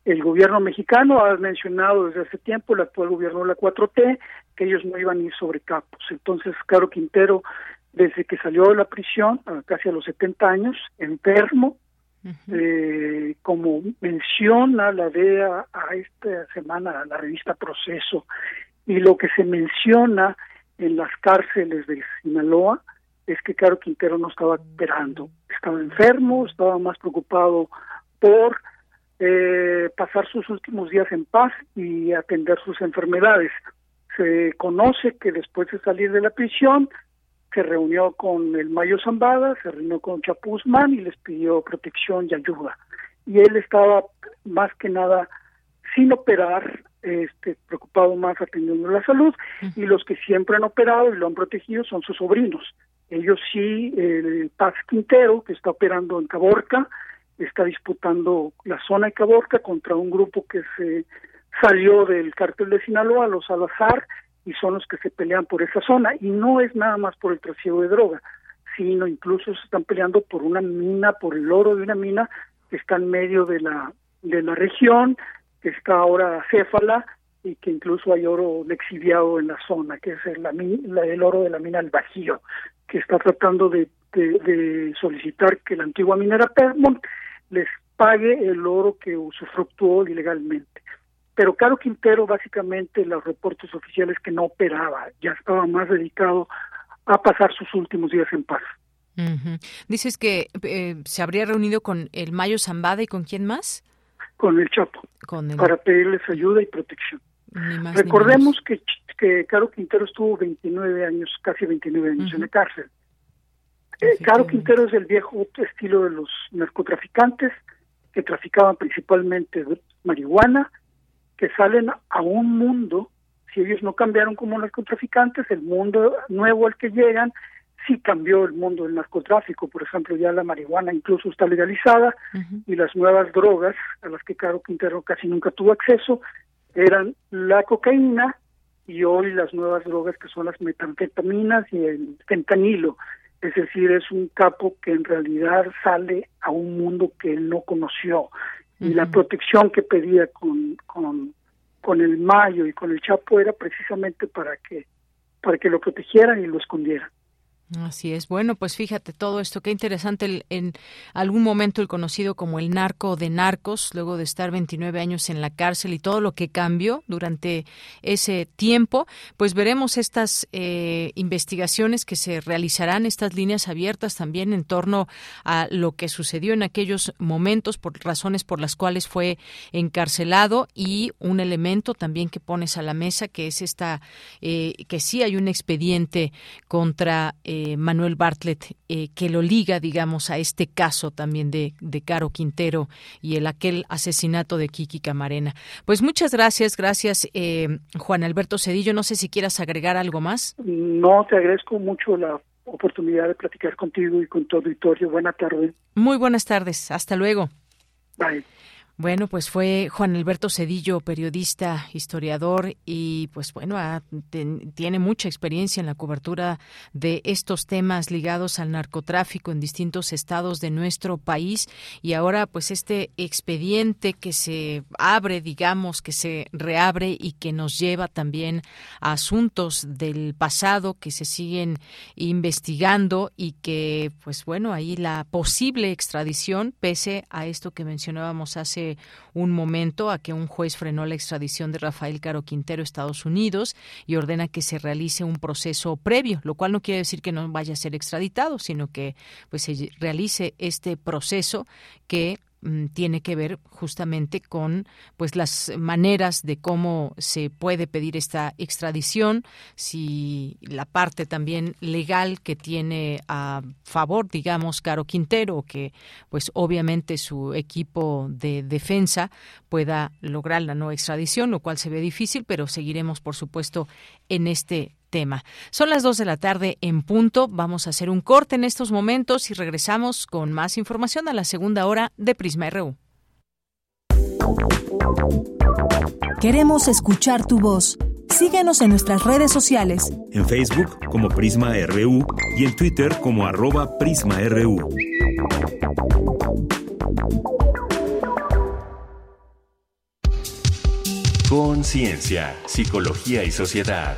El gobierno mexicano ha mencionado desde hace tiempo, el actual gobierno de la 4T, que ellos no iban a ir sobre capos. Entonces, Caro Quintero, desde que salió de la prisión, casi a los 70 años, enfermo, eh, como menciona la DEA a esta semana, la revista Proceso, y lo que se menciona en las cárceles de Sinaloa es que Caro Quintero no estaba esperando, estaba enfermo, estaba más preocupado por eh, pasar sus últimos días en paz y atender sus enfermedades. Se conoce que después de salir de la prisión se reunió con el Mayo Zambada, se reunió con Chapuzman y les pidió protección y ayuda. Y él estaba más que nada sin operar, este, preocupado más atendiendo la salud, y los que siempre han operado y lo han protegido son sus sobrinos, Ellos sí, el Paz Quintero, que está operando en Caborca, está disputando la zona de Caborca contra un grupo que se salió del cártel de Sinaloa, los Salazar, y son los que se pelean por esa zona. Y no es nada más por el trasiego de droga, sino incluso se están peleando por una mina, por el oro de una mina que está en medio de la, de la región, que está ahora céfala y que incluso hay oro lexiviado en la zona, que es el, el oro de la mina del Bajío, que está tratando de, de, solicitar que la antigua minera Permont les pague el oro que usufructuó ilegalmente. Pero Caro Quintero, básicamente, los reportes oficiales que no operaba, ya estaba más dedicado a pasar sus últimos días en paz. Dices que eh, se habría reunido con el Mayo Zambada y con quién más? Con el Chapo, para pedirles ayuda y protección. Recordemos que, que Caro Quintero estuvo 29 años, casi 29 años en la cárcel. Eh, Caro Quintero es el viejo estilo de los narcotraficantes que traficaban principalmente marihuana, que salen a un mundo, si ellos no cambiaron como narcotraficantes, el mundo nuevo al que llegan sí cambió el mundo del narcotráfico, por ejemplo, ya la marihuana incluso está legalizada y las nuevas drogas a las que Caro Quintero casi nunca tuvo acceso eran la cocaína y hoy las nuevas drogas que son las metanfetaminas y el fentanilo. Es decir, es un capo que en realidad sale a un mundo que él no conoció. Y la protección que pedía con, con, con el Mayo y con el Chapo era precisamente para que, para que lo protegieran y lo escondieran. Así es. Bueno, pues fíjate todo esto, qué interesante. en algún momento el conocido como el narco de narcos, luego de estar 29 años en la cárcel y todo lo que cambió durante ese tiempo, pues veremos estas eh, investigaciones que se realizarán, estas líneas abiertas también en torno a lo que sucedió en aquellos momentos, por razones por las cuales fue encarcelado y un elemento también que pones a la mesa, que es esta, eh, que sí hay un expediente contra. Eh, eh, Manuel Bartlett, eh, que lo liga, digamos, a este caso también de, de Caro Quintero y el aquel asesinato de Kiki Camarena. Pues muchas gracias, gracias eh, Juan Alberto Cedillo. No sé si quieras agregar algo más. No, te agradezco mucho la oportunidad de platicar contigo y con tu auditorio. Buenas tardes. Muy buenas tardes. Hasta luego. Bye. Bueno, pues fue Juan Alberto Cedillo, periodista, historiador y pues bueno, tiene mucha experiencia en la cobertura de estos temas ligados al narcotráfico en distintos estados de nuestro país. Y ahora pues este expediente que se abre, digamos, que se reabre y que nos lleva también a asuntos del pasado que se siguen investigando y que pues bueno, ahí la posible extradición pese a esto que mencionábamos hace un momento a que un juez frenó la extradición de Rafael Caro Quintero a Estados Unidos y ordena que se realice un proceso previo, lo cual no quiere decir que no vaya a ser extraditado, sino que pues se realice este proceso que tiene que ver justamente con pues las maneras de cómo se puede pedir esta extradición, si la parte también legal que tiene a favor, digamos, Caro Quintero, que pues obviamente su equipo de defensa pueda lograr la no extradición, lo cual se ve difícil, pero seguiremos por supuesto en este tema. Son las dos de la tarde en punto. Vamos a hacer un corte en estos momentos y regresamos con más información a la segunda hora de Prisma RU. Queremos escuchar tu voz. Síguenos en nuestras redes sociales. En Facebook como Prisma RU y en Twitter como arroba PrismaRU. Conciencia, psicología y sociedad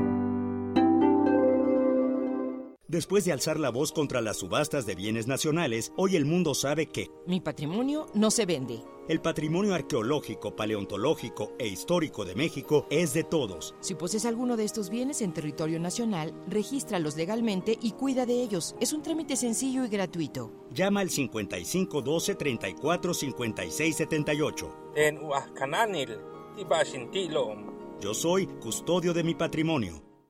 Después de alzar la voz contra las subastas de bienes nacionales, hoy el mundo sabe que mi patrimonio no se vende. El patrimonio arqueológico, paleontológico e histórico de México es de todos. Si posees alguno de estos bienes en territorio nacional, regístralos legalmente y cuida de ellos. Es un trámite sencillo y gratuito. Llama al 55 12 34 56 78. En Yo soy custodio de mi patrimonio.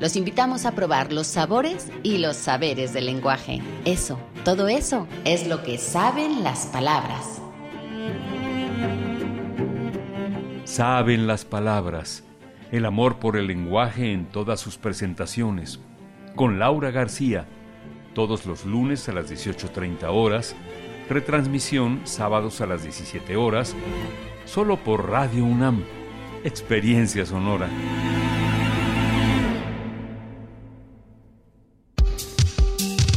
Los invitamos a probar los sabores y los saberes del lenguaje. Eso, todo eso es lo que saben las palabras. Saben las palabras. El amor por el lenguaje en todas sus presentaciones. Con Laura García. Todos los lunes a las 18.30 horas. Retransmisión sábados a las 17 horas. Solo por Radio UNAM. Experiencia sonora.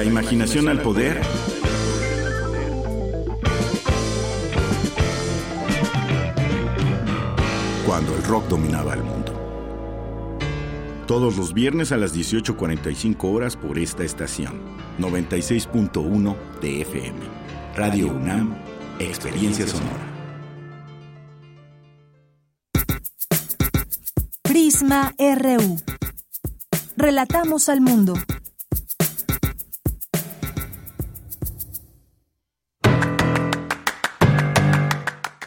La imaginación al poder. Cuando el rock dominaba el mundo. Todos los viernes a las 18.45 horas por esta estación. 96.1 de FM. Radio UNAM, Experiencia Sonora. Prisma RU. Relatamos al mundo.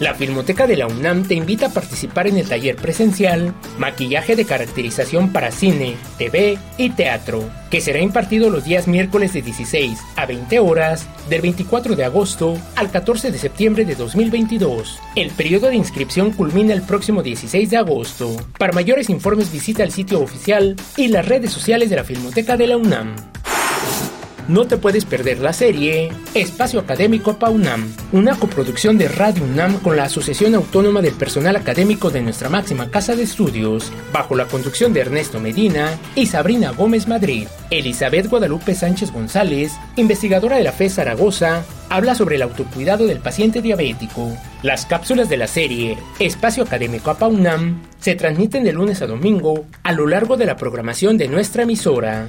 La Filmoteca de la UNAM te invita a participar en el taller presencial Maquillaje de caracterización para cine, TV y teatro, que será impartido los días miércoles de 16 a 20 horas del 24 de agosto al 14 de septiembre de 2022. El periodo de inscripción culmina el próximo 16 de agosto. Para mayores informes visita el sitio oficial y las redes sociales de la Filmoteca de la UNAM. No te puedes perder la serie Espacio Académico PAUNAM, una coproducción de Radio UNAM con la Asociación Autónoma del Personal Académico de nuestra máxima casa de estudios, bajo la conducción de Ernesto Medina y Sabrina Gómez Madrid. Elizabeth Guadalupe Sánchez González, investigadora de la FE Zaragoza, habla sobre el autocuidado del paciente diabético. Las cápsulas de la serie Espacio Académico a PAUNAM se transmiten de lunes a domingo a lo largo de la programación de nuestra emisora.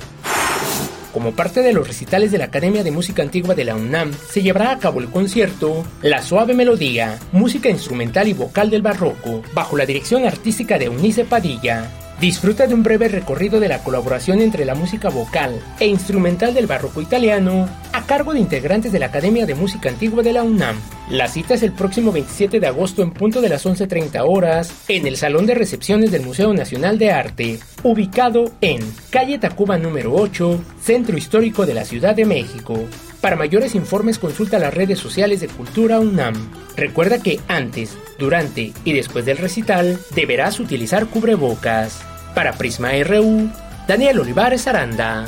Como parte de los recitales de la Academia de Música Antigua de la UNAM, se llevará a cabo el concierto La Suave Melodía, música instrumental y vocal del barroco, bajo la dirección artística de Eunice Padilla. Disfruta de un breve recorrido de la colaboración entre la música vocal e instrumental del barroco italiano a cargo de integrantes de la Academia de Música Antigua de la UNAM. La cita es el próximo 27 de agosto en punto de las 11.30 horas en el Salón de Recepciones del Museo Nacional de Arte, ubicado en calle Tacuba número 8, Centro Histórico de la Ciudad de México. Para mayores informes consulta las redes sociales de Cultura UNAM. Recuerda que antes, durante y después del recital deberás utilizar cubrebocas. Para Prisma RU, Daniel Olivares Aranda.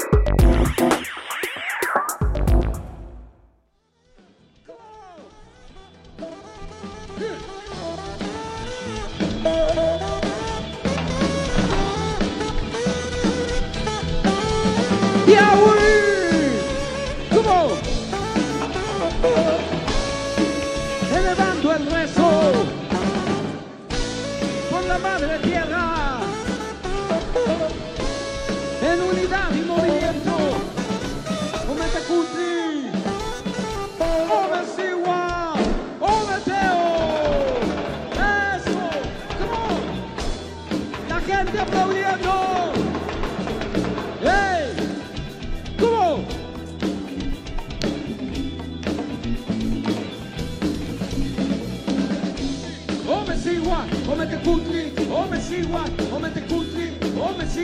cutri, o o o o o o o o o o.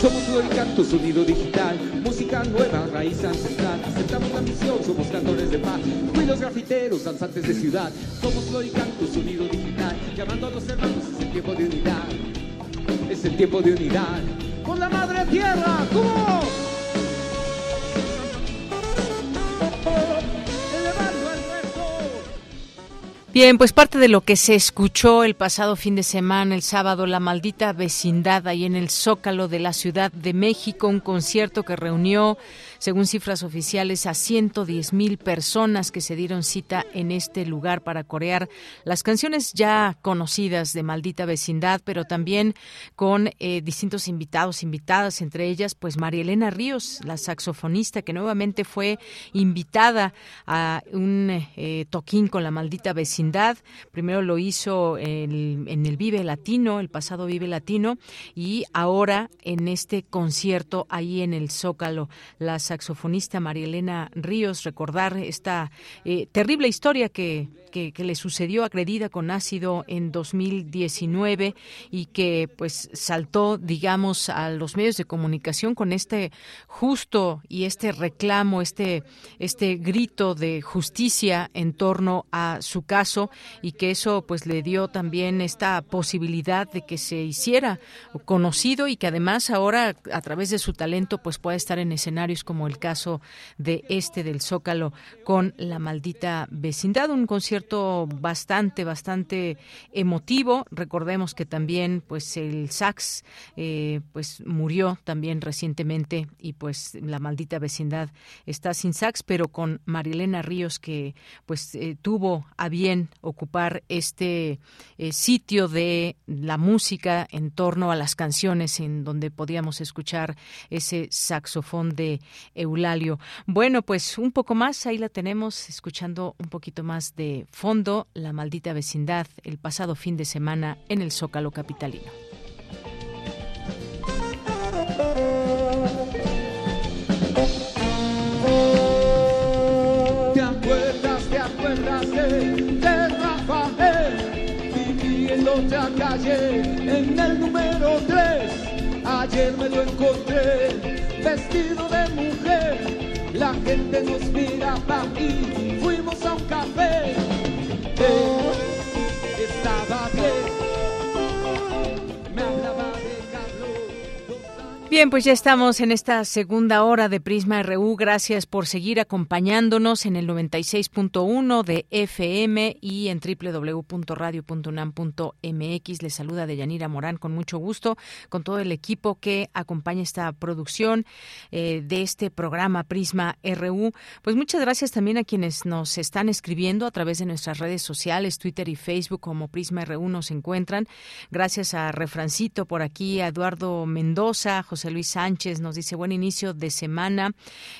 Somos todo canto, sonido digital, música nueva, raíz ancestral. Aceptamos la misión, somos cantores de paz. Cuidos grafiteros, danzantes de ciudad. Somos todo canto, sonido digital. Llamando a los hermanos, es el tiempo de unidad. Es el tiempo de unidad la madre tierra. ¡Cómo! Bien, pues parte de lo que se escuchó el pasado fin de semana, el sábado, la maldita vecindad ahí en el Zócalo de la Ciudad de México, un concierto que reunió según cifras oficiales, a 110 mil personas que se dieron cita en este lugar para corear las canciones ya conocidas de Maldita Vecindad, pero también con eh, distintos invitados, invitadas, entre ellas, pues María Elena Ríos, la saxofonista, que nuevamente fue invitada a un eh, toquín con la Maldita Vecindad. Primero lo hizo en el Vive Latino, el pasado Vive Latino, y ahora en este concierto ahí en el Zócalo. Las saxofonista María Elena Ríos, recordar esta eh, terrible historia que, que, le sucedió agredida con ácido en 2019 y que pues saltó, digamos, a los medios de comunicación con este justo y este reclamo, este, este grito de justicia en torno a su caso y que eso pues le dio también esta posibilidad de que se hiciera conocido y que además ahora a través de su talento pues pueda estar en escenarios como el caso de este del Zócalo con la maldita vecindad, un concierto bastante, bastante emotivo. Recordemos que también, pues, el sax, eh, pues, murió también recientemente y, pues, la maldita vecindad está sin sax, pero con Marilena Ríos que, pues, eh, tuvo a bien ocupar este eh, sitio de la música en torno a las canciones en donde podíamos escuchar ese saxofón de Eulalio. Bueno, pues un poco más, ahí la tenemos escuchando un poquito más de fondo, La maldita vecindad, el pasado fin de semana en el Zócalo Capitalino. Viviéndote a calle en el número 3. Ayer me lo encontré vestido de mujer. La gente nos miraba y fuimos a un café. Él estaba bien. Bien, pues ya estamos en esta segunda hora de Prisma RU. Gracias por seguir acompañándonos en el 96.1 de FM y en www.radio.unam.mx. Les saluda Deyanira Morán con mucho gusto, con todo el equipo que acompaña esta producción eh, de este programa Prisma RU. Pues muchas gracias también a quienes nos están escribiendo a través de nuestras redes sociales, Twitter y Facebook como Prisma RU nos encuentran. Gracias a Refrancito por aquí, a Eduardo Mendoza, José Luis Sánchez nos dice buen inicio de semana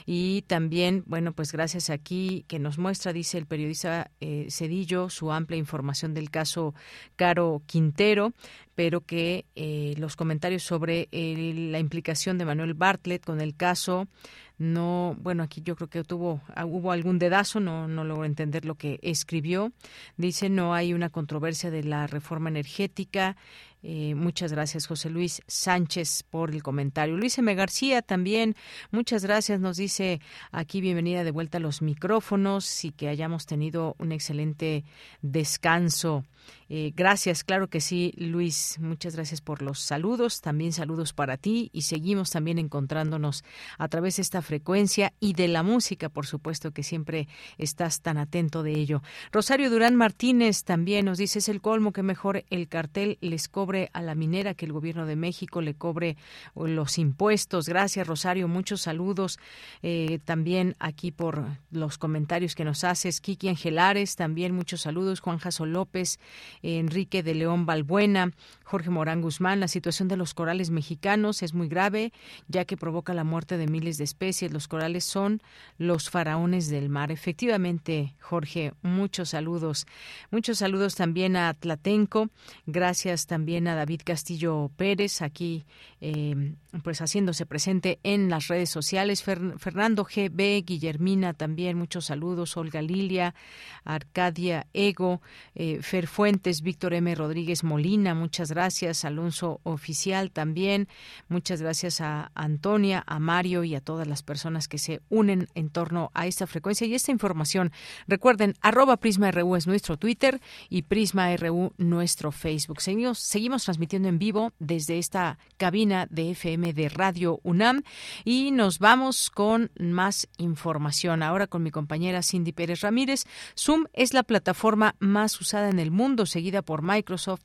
y también, bueno, pues gracias aquí que nos muestra, dice el periodista eh, Cedillo, su amplia información del caso Caro Quintero pero que eh, los comentarios sobre la implicación de Manuel Bartlett con el caso no, bueno, aquí yo creo que tuvo, ah, hubo algún dedazo, no, no logro entender lo que escribió. Dice, no hay una controversia de la reforma energética. Eh, muchas gracias, José Luis Sánchez, por el comentario. Luis M. García también, muchas gracias. Nos dice aquí, bienvenida de vuelta a los micrófonos y que hayamos tenido un excelente descanso. Eh, gracias, claro que sí, Luis. Muchas gracias por los saludos. También saludos para ti y seguimos también encontrándonos a través de esta frecuencia y de la música, por supuesto, que siempre estás tan atento de ello. Rosario Durán Martínez también nos dice, es el colmo que mejor el cartel les a la minera que el gobierno de México le cobre los impuestos. Gracias, Rosario. Muchos saludos eh, también aquí por los comentarios que nos haces. Kiki Angelares, también muchos saludos. Juan Jaso López, Enrique de León Balbuena, Jorge Morán Guzmán. La situación de los corales mexicanos es muy grave, ya que provoca la muerte de miles de especies. Los corales son los faraones del mar. Efectivamente, Jorge, muchos saludos. Muchos saludos también a Tlatenco. Gracias también David Castillo Pérez, aquí eh, pues haciéndose presente en las redes sociales. Fernando GB, Guillermina también, muchos saludos. Olga Lilia, Arcadia Ego, eh, Fer Fuentes, Víctor M. Rodríguez Molina, muchas gracias. Alonso Oficial también. Muchas gracias a Antonia, a Mario y a todas las personas que se unen en torno a esta frecuencia y esta información. Recuerden, arroba Prisma RU es nuestro Twitter y Prisma RU nuestro Facebook. Seguimos, seguimos transmitiendo en vivo desde esta cabina de FM de Radio UNAM y nos vamos con más información. Ahora con mi compañera Cindy Pérez Ramírez. Zoom es la plataforma más usada en el mundo, seguida por Microsoft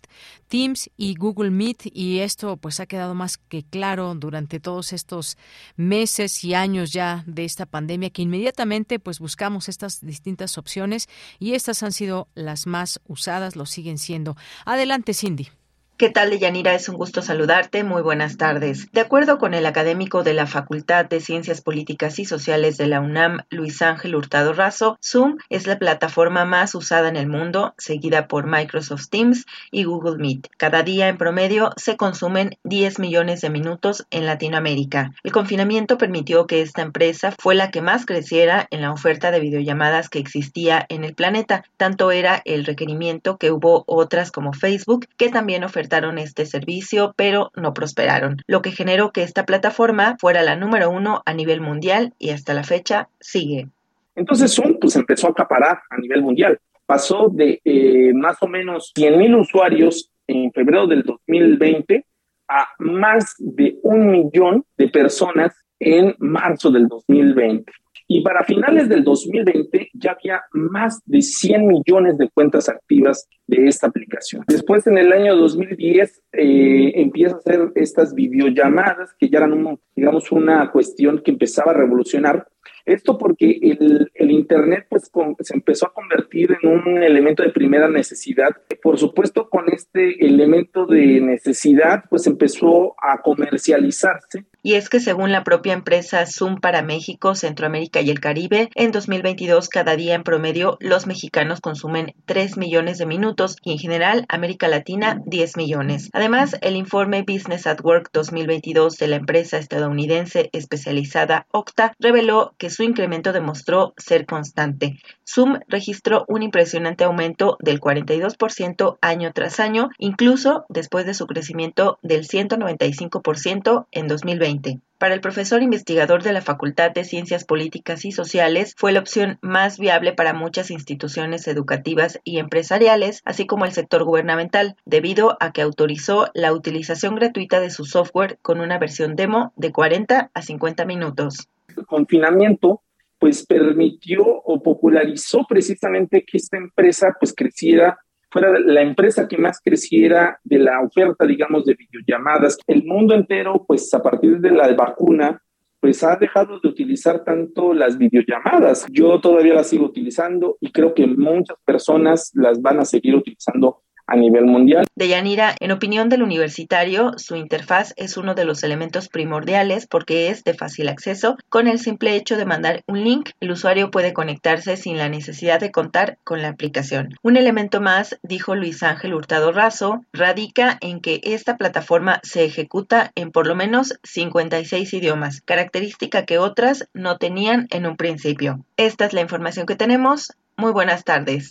Teams y Google Meet y esto pues ha quedado más que claro durante todos estos meses y años ya de esta pandemia que inmediatamente pues buscamos estas distintas opciones y estas han sido las más usadas, lo siguen siendo. Adelante, Cindy. ¿Qué tal, Deyanira? Es un gusto saludarte. Muy buenas tardes. De acuerdo con el académico de la Facultad de Ciencias Políticas y Sociales de la UNAM, Luis Ángel Hurtado Razo, Zoom es la plataforma más usada en el mundo, seguida por Microsoft Teams y Google Meet. Cada día, en promedio, se consumen 10 millones de minutos en Latinoamérica. El confinamiento permitió que esta empresa fue la que más creciera en la oferta de videollamadas que existía en el planeta. Tanto era el requerimiento que hubo otras como Facebook, que también ofertaban este servicio, pero no prosperaron, lo que generó que esta plataforma fuera la número uno a nivel mundial y hasta la fecha sigue. Entonces Zoom pues empezó a acaparar a nivel mundial. Pasó de eh, más o menos 100 mil usuarios en febrero del 2020 a más de un millón de personas en marzo del 2020. Y para finales del 2020 ya había más de 100 millones de cuentas activas de esta aplicación. Después, en el año 2010, eh, empieza a hacer estas videollamadas que ya eran, digamos, una cuestión que empezaba a revolucionar esto porque el, Internet pues, se empezó a convertir en un elemento de primera necesidad. Por supuesto, con este elemento de necesidad, pues empezó a comercializarse y es que según la propia empresa Zoom para México, Centroamérica y el Caribe, en 2022 cada día en promedio los mexicanos consumen 3 millones de minutos y en general América Latina 10 millones. Además, el informe Business at Work 2022 de la empresa estadounidense especializada Octa reveló que su incremento demostró ser constante. Zoom registró un impresionante aumento del 42% año tras año, incluso después de su crecimiento del 195% en 2020. Para el profesor investigador de la Facultad de Ciencias Políticas y Sociales, fue la opción más viable para muchas instituciones educativas y empresariales, así como el sector gubernamental, debido a que autorizó la utilización gratuita de su software con una versión demo de 40 a 50 minutos. El confinamiento pues permitió o popularizó precisamente que esta empresa pues creciera fuera la empresa que más creciera de la oferta, digamos, de videollamadas. El mundo entero, pues a partir de la vacuna, pues ha dejado de utilizar tanto las videollamadas. Yo todavía las sigo utilizando y creo que muchas personas las van a seguir utilizando a nivel mundial. Deyanira, en opinión del universitario, su interfaz es uno de los elementos primordiales porque es de fácil acceso. Con el simple hecho de mandar un link, el usuario puede conectarse sin la necesidad de contar con la aplicación. Un elemento más, dijo Luis Ángel Hurtado Razo, radica en que esta plataforma se ejecuta en por lo menos 56 idiomas, característica que otras no tenían en un principio. Esta es la información que tenemos. Muy buenas tardes.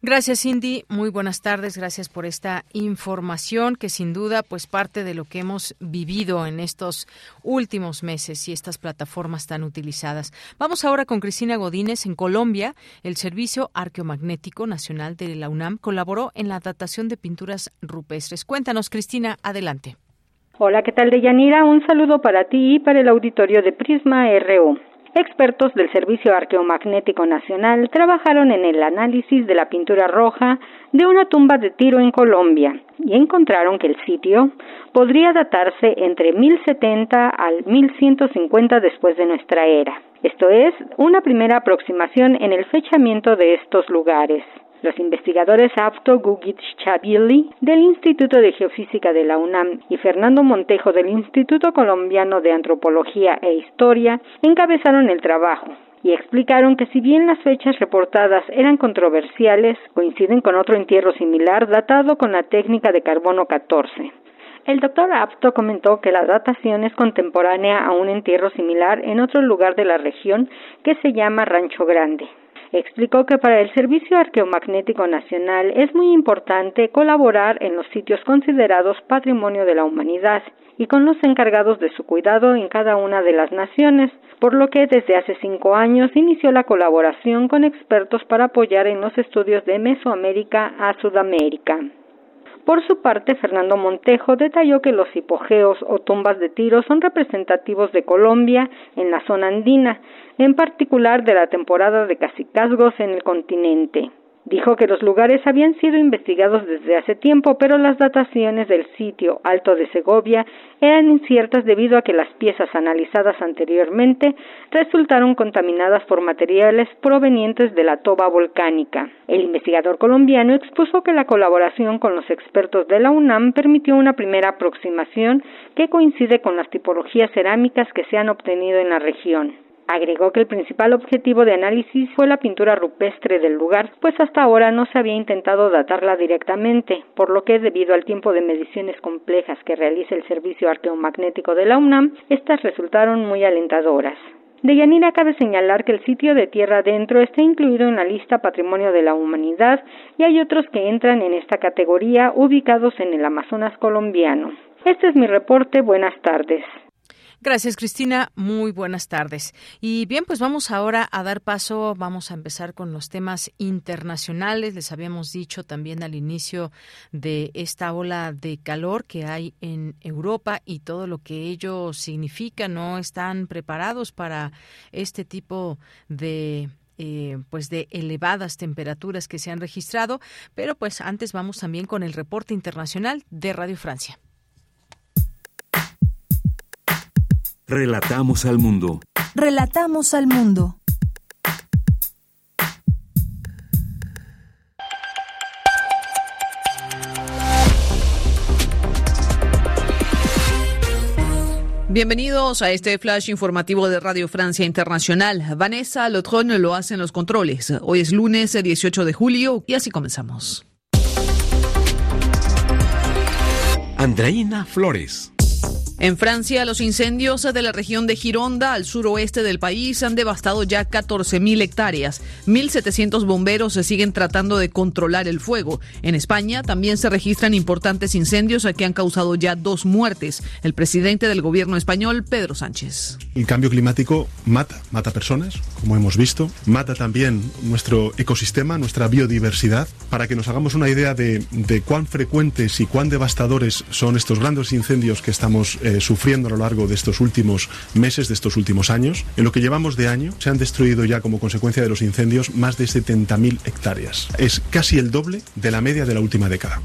Gracias, Cindy. Muy buenas tardes. Gracias por esta información que sin duda pues parte de lo que hemos vivido en estos últimos meses y estas plataformas tan utilizadas. Vamos ahora con Cristina Godínez en Colombia. El Servicio Arqueomagnético Nacional de la UNAM colaboró en la datación de pinturas rupestres. Cuéntanos, Cristina, adelante. Hola, ¿qué tal, Deyanira? Un saludo para ti y para el auditorio de Prisma RU. Expertos del Servicio Arqueomagnético Nacional trabajaron en el análisis de la pintura roja de una tumba de tiro en Colombia y encontraron que el sitio podría datarse entre 1070 al 1150 después de nuestra era. Esto es una primera aproximación en el fechamiento de estos lugares. Los investigadores Afto Gugic Chabili del Instituto de Geofísica de la UNAM y Fernando Montejo del Instituto Colombiano de Antropología e Historia encabezaron el trabajo y explicaron que si bien las fechas reportadas eran controversiales, coinciden con otro entierro similar datado con la técnica de carbono 14. El doctor Apto comentó que la datación es contemporánea a un entierro similar en otro lugar de la región que se llama Rancho Grande explicó que para el Servicio Arqueomagnético Nacional es muy importante colaborar en los sitios considerados Patrimonio de la Humanidad y con los encargados de su cuidado en cada una de las naciones, por lo que desde hace cinco años inició la colaboración con expertos para apoyar en los estudios de Mesoamérica a Sudamérica. Por su parte, Fernando Montejo detalló que los hipogeos o tumbas de tiro son representativos de Colombia en la zona andina, en particular de la temporada de cacicazgos en el continente. Dijo que los lugares habían sido investigados desde hace tiempo, pero las dataciones del sitio Alto de Segovia eran inciertas debido a que las piezas analizadas anteriormente resultaron contaminadas por materiales provenientes de la toba volcánica. El investigador colombiano expuso que la colaboración con los expertos de la UNAM permitió una primera aproximación que coincide con las tipologías cerámicas que se han obtenido en la región. Agregó que el principal objetivo de análisis fue la pintura rupestre del lugar, pues hasta ahora no se había intentado datarla directamente, por lo que debido al tiempo de mediciones complejas que realiza el Servicio Arqueomagnético de la UNAM, estas resultaron muy alentadoras. De Yanira cabe señalar que el sitio de tierra adentro está incluido en la lista Patrimonio de la Humanidad y hay otros que entran en esta categoría ubicados en el Amazonas colombiano. Este es mi reporte. Buenas tardes. Gracias, Cristina. Muy buenas tardes. Y bien, pues vamos ahora a dar paso, vamos a empezar con los temas internacionales. Les habíamos dicho también al inicio de esta ola de calor que hay en Europa y todo lo que ello significa. No están preparados para este tipo de eh, pues de elevadas temperaturas que se han registrado, pero pues antes vamos también con el reporte internacional de Radio Francia. Relatamos al mundo. Relatamos al mundo. Bienvenidos a este flash informativo de Radio Francia Internacional. Vanessa Lotron lo hace en los controles. Hoy es lunes 18 de julio y así comenzamos. Andreina Flores. En Francia, los incendios de la región de Gironda, al suroeste del país, han devastado ya 14.000 hectáreas. 1.700 bomberos se siguen tratando de controlar el fuego. En España también se registran importantes incendios que han causado ya dos muertes. El presidente del gobierno español, Pedro Sánchez. El cambio climático mata, mata personas, como hemos visto, mata también nuestro ecosistema, nuestra biodiversidad. Para que nos hagamos una idea de, de cuán frecuentes y cuán devastadores son estos grandes incendios que estamos eh, sufriendo a lo largo de estos últimos meses, de estos últimos años. En lo que llevamos de año se han destruido ya como consecuencia de los incendios más de 70.000 hectáreas. Es casi el doble de la media de la última década.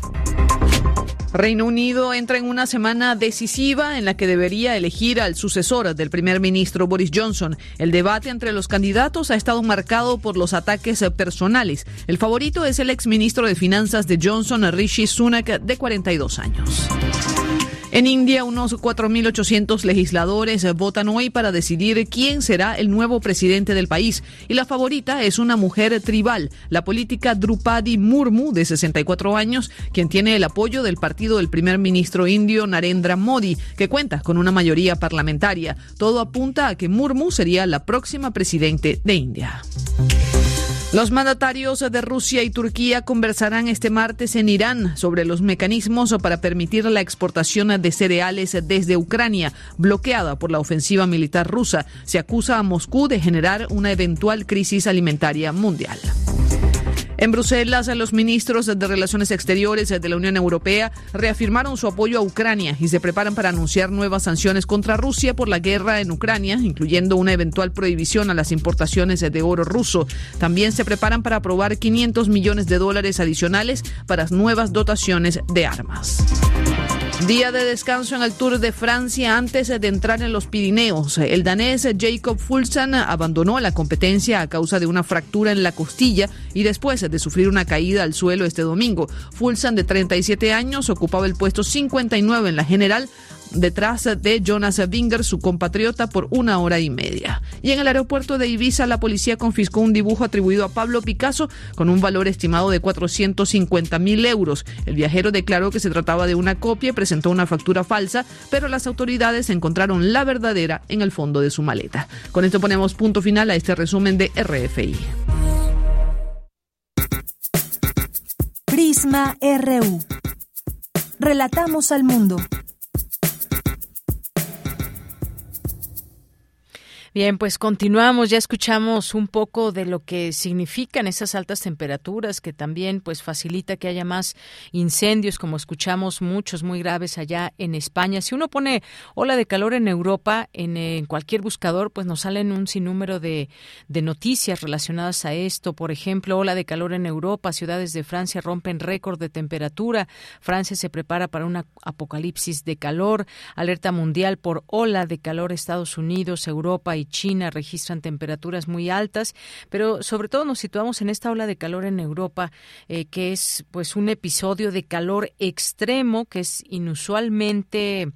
Reino Unido entra en una semana decisiva en la que debería elegir al sucesor del primer ministro Boris Johnson. El debate entre los candidatos ha estado marcado por los ataques personales. El favorito es el exministro de Finanzas de Johnson, Rishi Sunak, de 42 años. En India, unos 4.800 legisladores votan hoy para decidir quién será el nuevo presidente del país. Y la favorita es una mujer tribal, la política Drupadi Murmu, de 64 años, quien tiene el apoyo del partido del primer ministro indio Narendra Modi, que cuenta con una mayoría parlamentaria. Todo apunta a que Murmu sería la próxima presidente de India. Los mandatarios de Rusia y Turquía conversarán este martes en Irán sobre los mecanismos para permitir la exportación de cereales desde Ucrania, bloqueada por la ofensiva militar rusa. Se acusa a Moscú de generar una eventual crisis alimentaria mundial. En Bruselas, los ministros de Relaciones Exteriores de la Unión Europea reafirmaron su apoyo a Ucrania y se preparan para anunciar nuevas sanciones contra Rusia por la guerra en Ucrania, incluyendo una eventual prohibición a las importaciones de oro ruso. También se preparan para aprobar 500 millones de dólares adicionales para nuevas dotaciones de armas. Día de descanso en el Tour de Francia antes de entrar en los Pirineos. El danés Jacob Fulsan abandonó la competencia a causa de una fractura en la costilla y después de sufrir una caída al suelo este domingo. Fulsan, de 37 años, ocupaba el puesto 59 en la general detrás de Jonas Binger, su compatriota, por una hora y media. Y en el aeropuerto de Ibiza, la policía confiscó un dibujo atribuido a Pablo Picasso con un valor estimado de 450 mil euros. El viajero declaró que se trataba de una copia y presentó una factura falsa, pero las autoridades encontraron la verdadera en el fondo de su maleta. Con esto ponemos punto final a este resumen de RFI. Prisma RU. Relatamos al mundo. Bien, pues continuamos, ya escuchamos un poco de lo que significan esas altas temperaturas que también pues facilita que haya más incendios, como escuchamos muchos muy graves allá en España. Si uno pone ola de calor en Europa en, cualquier buscador, pues nos salen un sinnúmero de, de noticias relacionadas a esto. Por ejemplo, ola de calor en Europa, ciudades de Francia rompen récord de temperatura, Francia se prepara para una apocalipsis de calor, alerta mundial por ola de calor Estados Unidos, Europa y China registran temperaturas muy altas, pero sobre todo nos situamos en esta ola de calor en Europa, eh, que es pues un episodio de calor extremo que es inusualmente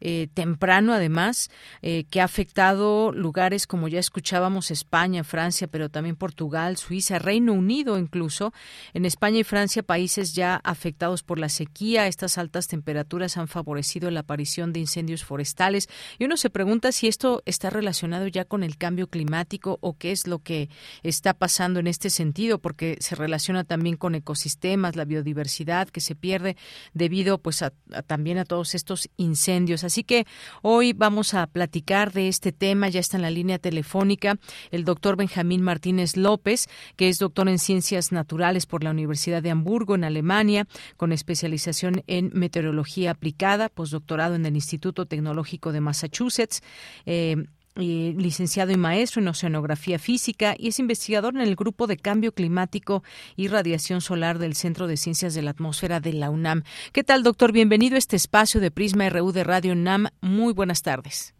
eh, temprano además, eh, que ha afectado lugares como ya escuchábamos España, Francia, pero también Portugal, Suiza, Reino Unido incluso. En España y Francia, países ya afectados por la sequía, estas altas temperaturas han favorecido la aparición de incendios forestales y uno se pregunta si esto está relacionado ya con el cambio climático o qué es lo que está pasando en este sentido, porque se relaciona también con ecosistemas, la biodiversidad que se pierde debido pues a, también a todos estos incendios. Así que hoy vamos a platicar de este tema, ya está en la línea telefónica el doctor Benjamín Martínez López, que es doctor en ciencias naturales por la Universidad de Hamburgo en Alemania, con especialización en meteorología aplicada, postdoctorado en el Instituto Tecnológico de Massachusetts. Eh, licenciado y maestro en oceanografía física y es investigador en el Grupo de Cambio Climático y Radiación Solar del Centro de Ciencias de la Atmósfera de la UNAM. ¿Qué tal, doctor? Bienvenido a este espacio de Prisma RU de Radio UNAM. Muy buenas tardes.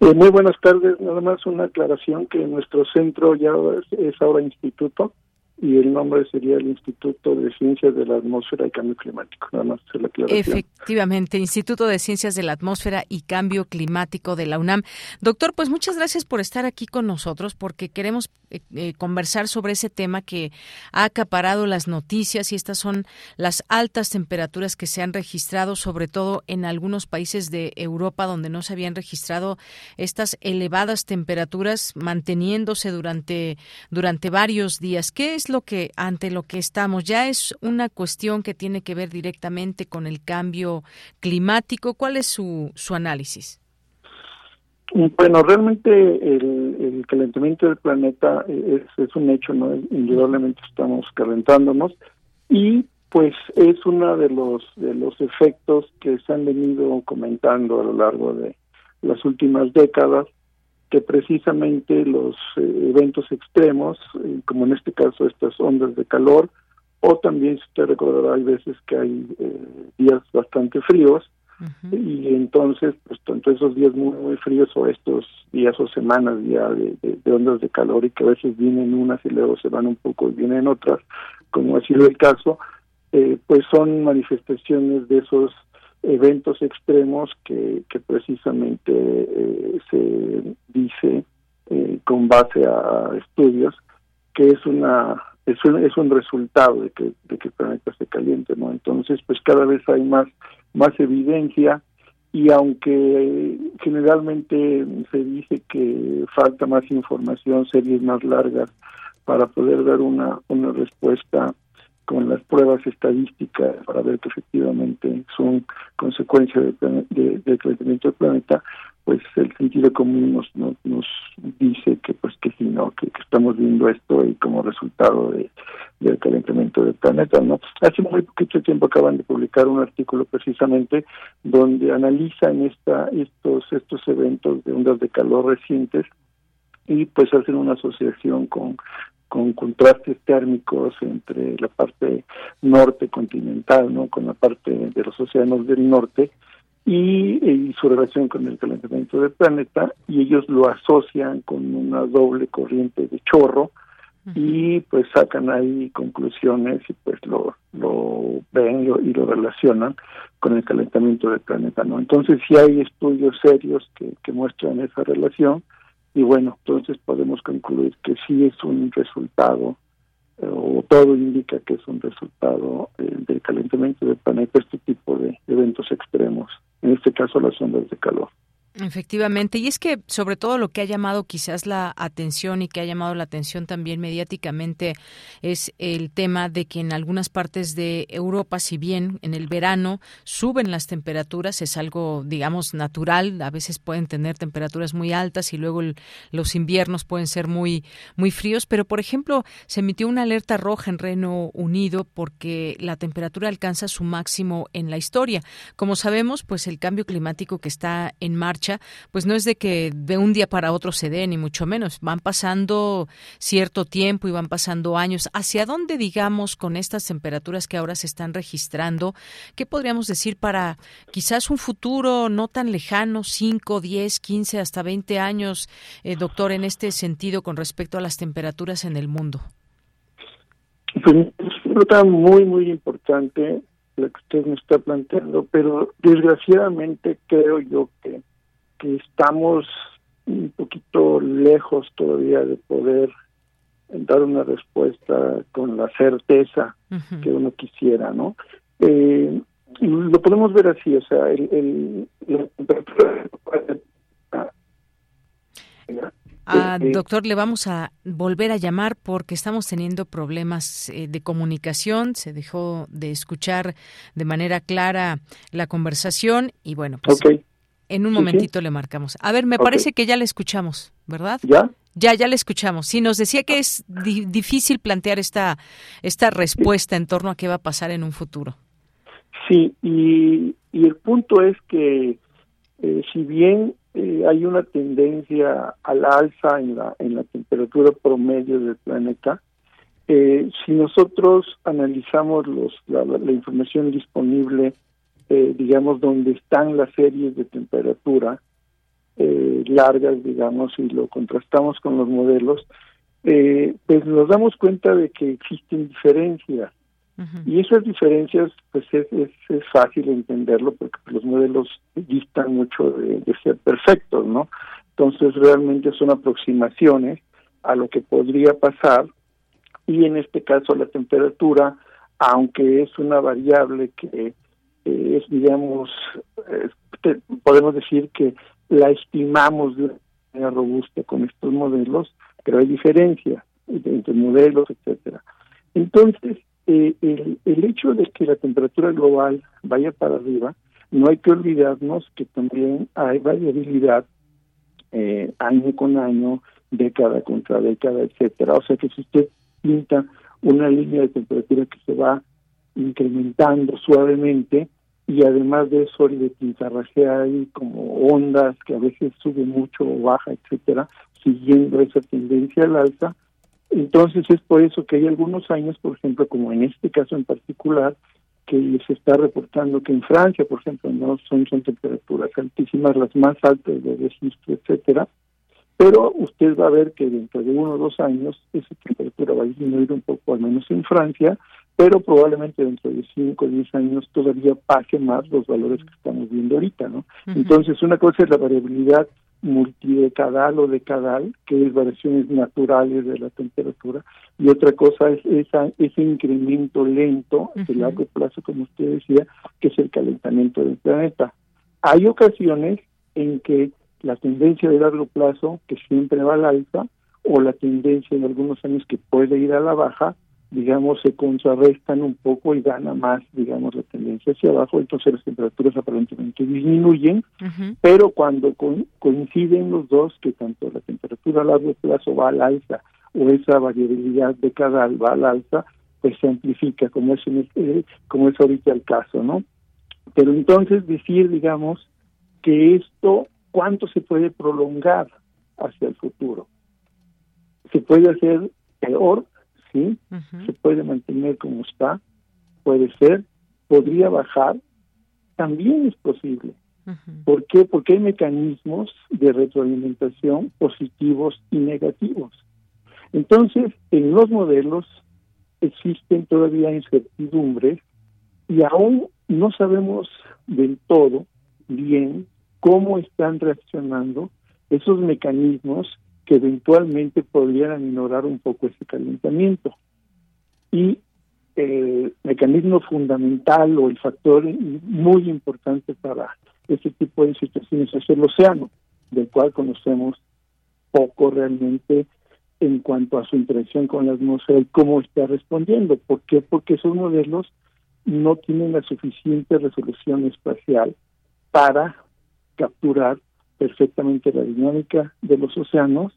Eh, muy buenas tardes. Nada más una aclaración que nuestro centro ya es ahora instituto y el nombre sería el Instituto de Ciencias de la Atmósfera y Cambio Climático. Nada más la Efectivamente, Instituto de Ciencias de la Atmósfera y Cambio Climático de la UNAM. Doctor, pues muchas gracias por estar aquí con nosotros porque queremos eh, eh, conversar sobre ese tema que ha acaparado las noticias y estas son las altas temperaturas que se han registrado, sobre todo en algunos países de Europa donde no se habían registrado estas elevadas temperaturas manteniéndose durante, durante varios días. ¿Qué es lo que, ante lo que estamos? Ya es una cuestión que tiene que ver directamente con el cambio climático. ¿Cuál es su, su análisis? Bueno, realmente el, calentamiento del planeta es, es, un hecho, ¿no? Indudablemente estamos calentándonos y pues es uno de los de los efectos que se han venido comentando a lo largo de las últimas décadas que precisamente los eh, eventos extremos, eh, como en este caso estas ondas de calor, o también, si usted recordará, hay veces que hay eh, días bastante fríos y entonces, pues tanto esos días muy, muy fríos o estos días o semanas ya de, ondas de calor y que a veces vienen unas y luego se van un poco y vienen otras, como ha sido el caso, eh, pues son manifestaciones de esos eventos extremos que, que precisamente eh, se dice eh, con base a estudios que es una es un, es un resultado de que, de que el planeta se caliente, ¿no? Entonces, pues cada vez hay más, más evidencia y aunque generalmente se dice que falta más información, series más largas para poder dar una, una respuesta con las pruebas estadísticas para ver que efectivamente son consecuencia del de, crecimiento del planeta, pues el sentido común nos, nos, dice que pues que sí no que, estamos viendo esto y como resultado de, del calentamiento del planeta no hace muy poquito tiempo acaban de publicar un artículo precisamente donde analizan esta estos estos eventos de ondas de calor recientes y pues hacen una asociación con con contrastes térmicos entre la parte norte continental, ¿no? con la parte de los océanos del norte y, su relación con el calentamiento del planeta y ellos lo asocian con una doble corriente de chorro y pues sacan ahí conclusiones y pues lo, lo ven y lo relacionan con el calentamiento del planeta no entonces sí hay estudios serios que, que muestran esa relación y bueno entonces podemos concluir que sí es un resultado o todo indica que es un resultado eh, del calentamiento del planeta este tipo de eventos extremos, en este caso las ondas de calor. Efectivamente, y es que sobre todo lo que ha llamado quizás la atención y que ha llamado la atención también mediáticamente es el tema de que en algunas partes de Europa, si bien en el verano suben las temperaturas, es algo, digamos, natural, a veces pueden tener temperaturas muy altas y luego los inviernos pueden ser muy, muy fríos, pero por ejemplo, se emitió una alerta roja en Reino Unido porque la temperatura alcanza su máximo en la historia. Como sabemos, pues el cambio climático que está en marcha pues no es de que de un día para otro se dé, ni mucho menos. Van pasando cierto tiempo y van pasando años. ¿Hacia dónde, digamos, con estas temperaturas que ahora se están registrando, qué podríamos decir para quizás un futuro no tan lejano, 5, 10, 15, hasta 20 años, eh, doctor, en este sentido con respecto a las temperaturas en el mundo? Pues es un muy, muy importante lo que usted me está planteando, pero desgraciadamente creo yo que que estamos un poquito lejos todavía de poder dar una respuesta con la certeza que uno quisiera, ¿no? Eh, lo podemos ver así, o sea, el, la temperatura Ah, doctor, le vamos a volver a llamar porque estamos teniendo problemas eh, de comunicación. Se dejó de escuchar de manera clara la conversación y bueno, pues en un momentito le marcamos. A ver, me parece que ya le escuchamos, ¿verdad? ¿Ya? Ya, ya le escuchamos. Sí, nos decía que es difícil plantear esta, esta respuesta en torno a qué va a pasar en un futuro. Sí, y, y el punto es que eh, si bien eh, hay una tendencia a la alza en la, en la temperatura promedio del planeta, eh, si nosotros analizamos los, la, la información disponible eh, digamos, donde están las series de temperatura eh, largas, digamos, y lo contrastamos con los modelos, eh, pues nos damos cuenta de que existen diferencias. Y esas diferencias, pues es, es, fácil entenderlo porque los modelos distan mucho de, de ser perfectos, ¿no? Entonces realmente son aproximaciones a lo que podría pasar y en este caso la temperatura, aunque es una variable que es, digamos, podemos decir que la estimamos de una manera robusta con estos modelos, pero hay diferencias entre modelos, etcétera. Entonces, eh, el, el hecho de que la temperatura global vaya para arriba, no hay que olvidarnos que también hay variabilidad eh, año con año, década contra década, etcétera. O sea que si usted pinta una línea de temperatura que se va incrementando suavemente, y además de eso el de pintarrajea hay como ondas que a veces suben mucho o baja, etcétera, siguiendo esa tendencia al alza, Entonces es por eso que hay algunos años, por ejemplo, como en este caso en particular, que se está reportando que en Francia, por ejemplo, no son, son temperaturas altísimas, las más altas de registro, etcétera, pero usted va a ver que dentro de uno o dos años esa temperatura va a disminuir un poco, al menos en Francia, pero probablemente dentro de cinco o diez años todavía pase más los valores que estamos viendo ahorita, ¿no? Entonces, una cosa es la variabilidad multidecadal o decadal, que es variaciones naturales de la temperatura, y otra cosa es esa, ese incremento lento de largo plazo, como usted decía, que es el calentamiento del planeta. Hay ocasiones en que la tendencia de largo plazo, que siempre va al alza, o la tendencia en algunos años que puede ir a la baja, digamos, se contrarrestan un poco y gana más, digamos, la tendencia hacia abajo, entonces las temperaturas aparentemente disminuyen, pero cuando coinciden los dos, que tanto la temperatura a largo plazo va al alza o esa variabilidad de decadal va al alza, pues se amplifica, como es, eh, como es ahorita el caso, ¿no? Pero entonces decir, digamos, que esto, ¿cuánto se puede prolongar hacia el futuro? Se puede hacer peor ¿sí? Se puede mantener como está, puede ser, podría bajar, también es posible. ¿Por qué? Porque hay mecanismos de retroalimentación positivos y negativos. Entonces, en los modelos existen todavía incertidumbres y aún no sabemos del todo bien cómo están reaccionando esos mecanismos que eventualmente podrían ignorar un poco ese calentamiento. Y el mecanismo fundamental o el factor muy importante para este tipo de situaciones es el océano, del cual conocemos poco realmente en cuanto a su interacción con la atmósfera y cómo está respondiendo. ¿Por qué? Porque esos modelos no tienen la suficiente resolución espacial para capturar perfectamente la dinámica de los océanos,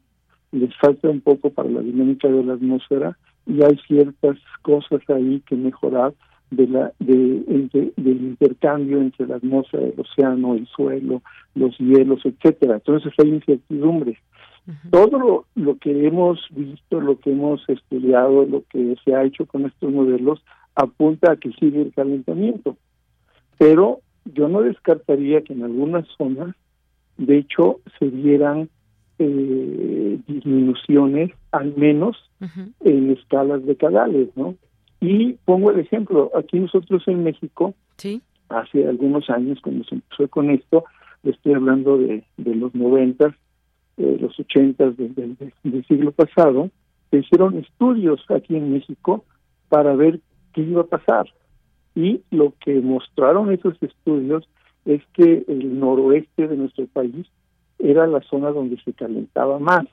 les falta un poco para la dinámica de la atmósfera y hay ciertas cosas ahí que mejorar de la de, del intercambio entre la atmósfera, el océano, el suelo, los hielos, etcétera. Entonces hay incertidumbres. Todo lo, lo, que hemos visto, lo que hemos estudiado, lo que se ha hecho con estos modelos apunta a que sigue el calentamiento. Pero yo no descartaría que en algunas zonas de hecho se dieran eh, disminuciones, al menos en escalas decadales, ¿no? Y pongo el ejemplo, aquí nosotros en México, ¿Sí? hace algunos años cuando se empezó con esto, estoy hablando de, de los noventas, eh, los ochentas del siglo pasado, se hicieron estudios aquí en México para ver qué iba a pasar. Y lo que mostraron esos estudios es que el noroeste de nuestro país era la zona donde se calentaba más.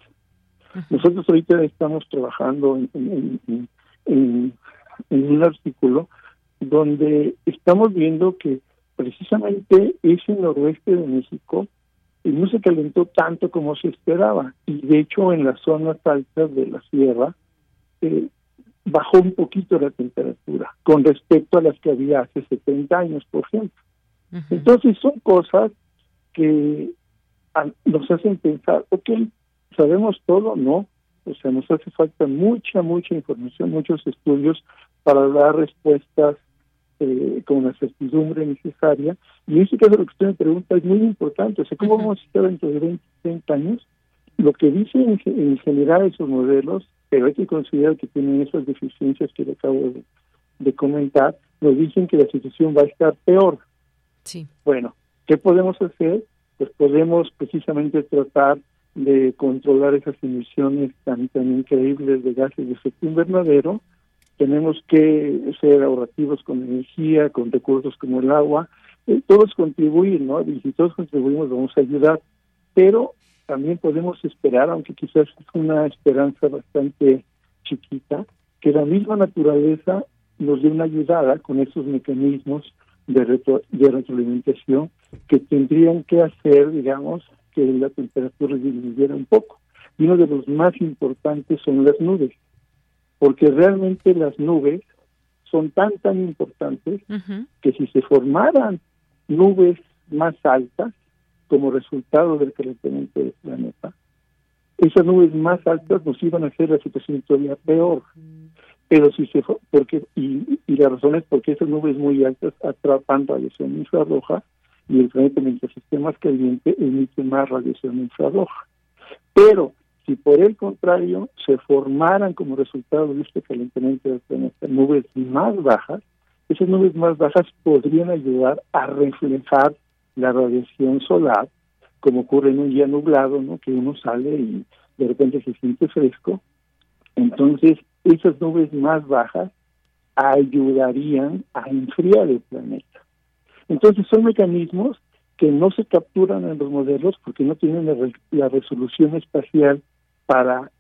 Nosotros ahorita estamos trabajando en, en, un artículo donde estamos viendo que precisamente ese noroeste de México eh, no se calentó tanto como se esperaba y de hecho en las zonas altas de la sierra eh, bajó un poquito la temperatura con respecto a las que había hace 70 años, por ejemplo. Entonces son cosas que nos hacen pensar, ok, ¿sabemos todo? No. O sea, nos hace falta mucha, mucha información, muchos estudios para dar respuestas eh, con la certidumbre necesaria. Y en este caso lo que usted me pregunta es muy importante. O sea, ¿cómo vamos a estar dentro de 20, 30 años? Lo que dicen en, general esos modelos, pero hay que considerar que tienen esas deficiencias que le acabo de comentar, nos dicen que la situación va a estar peor. Sí. Bueno, ¿qué podemos hacer? Pues podemos precisamente tratar de controlar esas emisiones tan, tan increíbles de gases de efecto invernadero. Tenemos que ser ahorrativos con energía, con recursos como el agua. Eh, todos contribuir, ¿no? Y si todos contribuimos vamos a ayudar. Pero también podemos esperar, aunque quizás es una esperanza bastante chiquita, que la misma naturaleza nos dé una ayudada con esos mecanismos de, de retroalimentación que tendrían que hacer, digamos, que la temperatura disminuyera un poco. Y uno de los más importantes son las nubes, porque realmente las nubes son tan, tan importantes que si se formaran nubes más altas como resultado del calentamiento del planeta, esas nubes más altas nos iban a hacer la situación todavía peor. Pero si se porque y, la razón es porque esas nubes muy altas atrapan radiación infrarroja y el planeta mientras esté caliente emite más radiación infrarroja. Pero si por el contrario se formaran como resultado de este calentamiento del planeta nubes más bajas, esas nubes más bajas podrían ayudar a reflejar la radiación solar, como ocurre en un día nublado, ¿no? que uno sale y de repente se siente fresco. Entonces, esas nubes más bajas ayudarían a enfriar el planeta. Entonces, son mecanismos que no se capturan en los modelos porque no tienen la, resolución espacial para,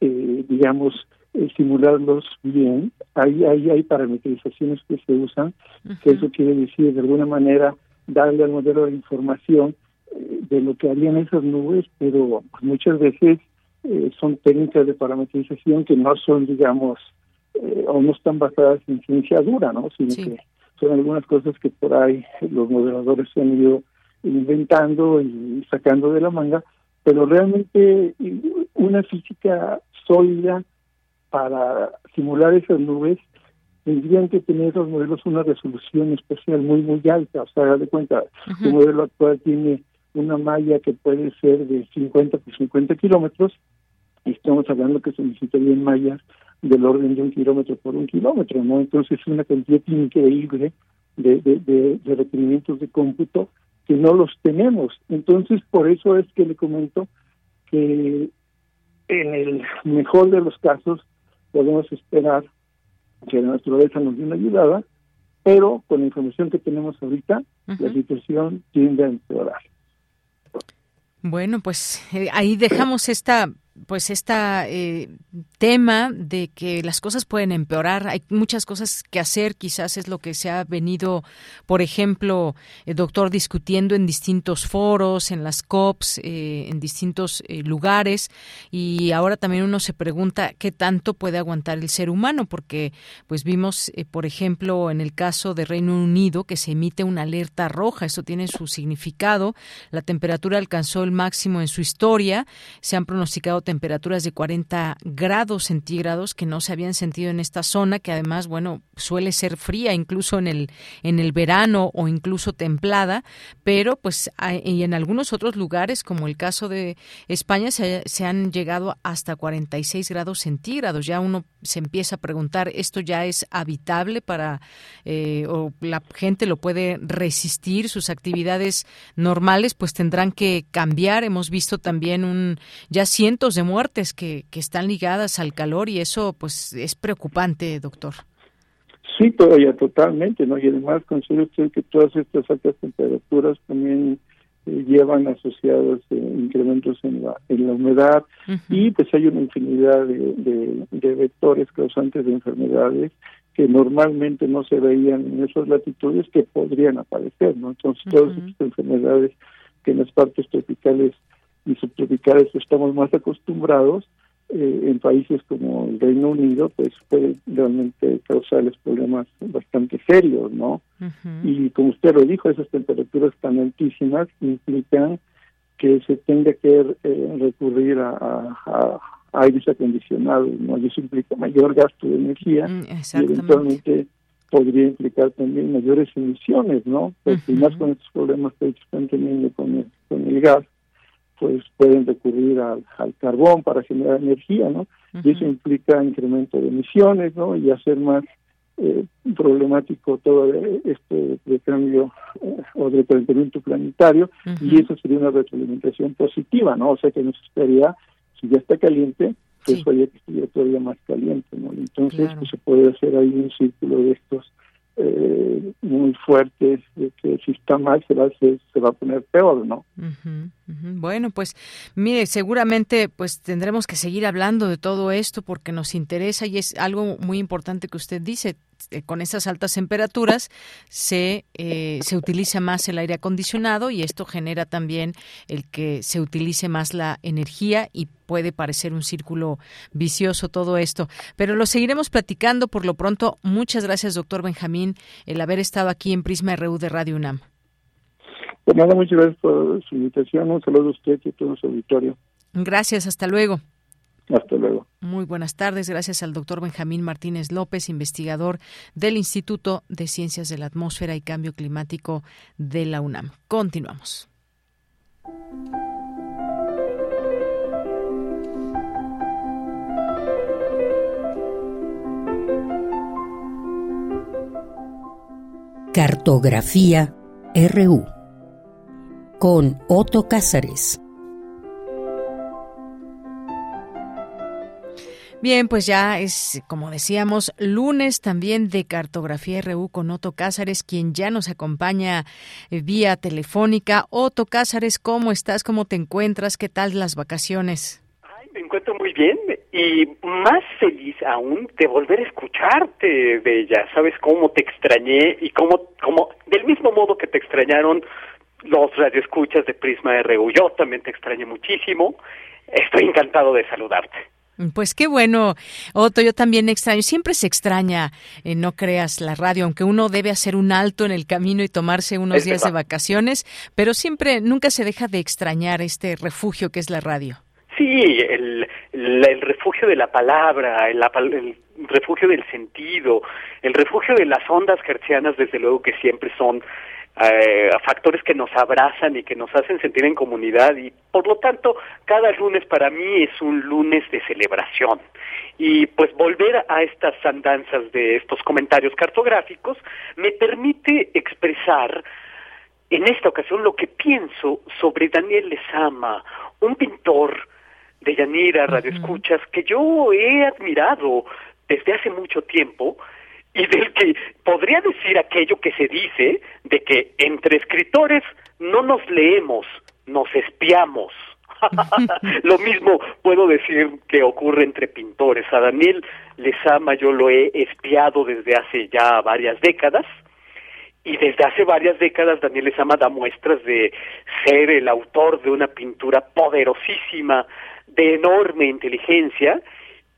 eh, digamos, eh, simularlos bien. Hay, hay, hay parametrizaciones que se usan, que eso quiere decir, de alguna manera, darle al modelo la información eh, de lo que harían esas nubes, pero pues, muchas veces eh, son técnicas de parametrización que no son, digamos, o no están basadas en ciencia dura, ¿no? Sino que son algunas cosas que por ahí los modeladores se han ido inventando y sacando de la manga, pero realmente una física sólida para simular esas nubes tendrían que tener los modelos una resolución especial muy muy alta, o sea, de cuenta, el modelo actual tiene una malla que puede ser de 50 por 50 kilómetros, y estamos hablando que se necesitarían mallas del orden de un kilómetro por un kilómetro, ¿no? Entonces es una cantidad increíble de, de, de requerimientos de cómputo que no los tenemos. Entonces, por eso es que le comento que en el mejor de los casos podemos esperar que la naturaleza nos dé una ayudada, pero con la información que tenemos ahorita, la situación tiende a empeorar. Bueno, pues eh, ahí dejamos esta pues esta eh, tema de que las cosas pueden empeorar. Hay muchas cosas que hacer, quizás es lo que se ha venido, por ejemplo, el doctor discutiendo en distintos foros, en las COPs, eh, en distintos eh, lugares. Y ahora también uno se pregunta qué tanto puede aguantar el ser humano, porque pues vimos, por ejemplo, en el caso de Reino Unido, que se emite una alerta roja. Eso tiene su significado. La temperatura alcanzó el máximo en su historia. Se han pronosticado temperaturas de 40 grados centígrados que no se habían sentido en esta zona, que además, bueno, suele ser fría incluso en el, en el verano o incluso templada, pero pues y en algunos otros lugares, como el caso de España, se, se han llegado hasta 46 grados centígrados. Ya uno se empieza a preguntar, ¿esto ya es habitable para, eh, o la gente lo puede resistir, sus actividades normales pues tendrán que cambiar. Hemos visto también un, ya cientos de muertes que, que están ligadas al calor y eso pues es preocupante, doctor. Sí, todavía totalmente, ¿no? Y además considero usted que todas estas altas temperaturas también eh, llevan asociados eh, incrementos en la, en la humedad y pues hay una infinidad de, de, vectores causantes de enfermedades que normalmente no se veían en esas latitudes que podrían aparecer, ¿no? Entonces todas estas enfermedades que en las partes tropicales y subtropicales estamos más acostumbrados, eh, en países como el Reino Unido, pues puede realmente causarles problemas bastante serios, ¿no? Y como usted lo dijo, esas temperaturas tan altísimas implican que se tenga que eh, recurrir a, a, aires acondicionados, ¿no? Y eso implica mayor gasto de energía mm, y eventualmente podría implicar también mayores emisiones, ¿no? Porque más con estos problemas que están teniendo con el, con el gas, pues pueden recurrir al, carbón para generar energía, ¿no? Y eso implica incremento de emisiones, ¿no? Y hacer más eh, problemático todo este de cambio eh, o de calentamiento planetario y eso sería una retroalimentación positiva, ¿no? O sea que nos estaría, si ya está caliente, pues sí. que estuviera todavía más caliente, ¿no? Entonces pues, se puede hacer ahí un círculo de estos eh, muy fuertes que si está mal se va, se va a poner peor, ¿no? Bueno, pues mire, seguramente pues tendremos que seguir hablando de todo esto porque nos interesa y es algo muy importante que usted dice. Eh, con esas altas temperaturas se, eh, se utiliza más el aire acondicionado y esto genera también el que se utilice más la energía y puede parecer un círculo vicioso todo esto. Pero lo seguiremos platicando por lo pronto. Muchas gracias, doctor Benjamín, el haber estado aquí en Prisma RU de Radio UNAM. Pues nada, muchas gracias por su invitación. Un saludo a usted y a todo su auditorio. Gracias, hasta luego. Hasta luego. Muy buenas tardes. Gracias al doctor Benjamín Martínez López, investigador del Instituto de Ciencias de la Atmósfera y Cambio Climático de la UNAM. Continuamos. Cartografía RU con Otto Cázares. Bien, pues ya es, como decíamos, lunes también de Cartografía RU con Otto Cázares, quien ya nos acompaña eh, vía telefónica. Otto Cázares, ¿cómo estás? ¿Cómo te encuentras? ¿Qué tal las vacaciones? Ay, me encuentro muy bien y más feliz aún de volver a escucharte, Bella. ¿Sabes cómo te extrañé y cómo, cómo del mismo modo que te extrañaron los radioescuchas de Prisma RU? Yo también te extrañé muchísimo. Estoy encantado de saludarte. Pues qué bueno, Otto, yo también extraño, siempre se extraña, eh, no creas la radio, aunque uno debe hacer un alto en el camino y tomarse unos días de vacaciones, pero siempre, nunca se deja de extrañar este refugio que es la radio. Sí, el, el, refugio de la palabra, el, el, refugio del sentido, el refugio de las ondas hertzianas, desde luego que siempre son eh, factores que nos abrazan y que nos hacen sentir en comunidad. Y por lo tanto cada lunes para mí es un lunes de celebración. Y pues volver a estas andanzas de estos comentarios cartográficos me permite expresar en esta ocasión lo que pienso sobre Daniel Lezama, un pintor de Yanira, Radio Escuchas, que yo he admirado desde hace mucho tiempo y del que podría decir aquello que se dice de que entre escritores no nos leemos, nos espiamos. lo mismo puedo decir que ocurre entre pintores. A Daniel Lezama yo lo he espiado desde hace ya varias décadas y desde hace varias décadas Daniel Lezama da muestras de ser el autor de una pintura poderosísima, de enorme inteligencia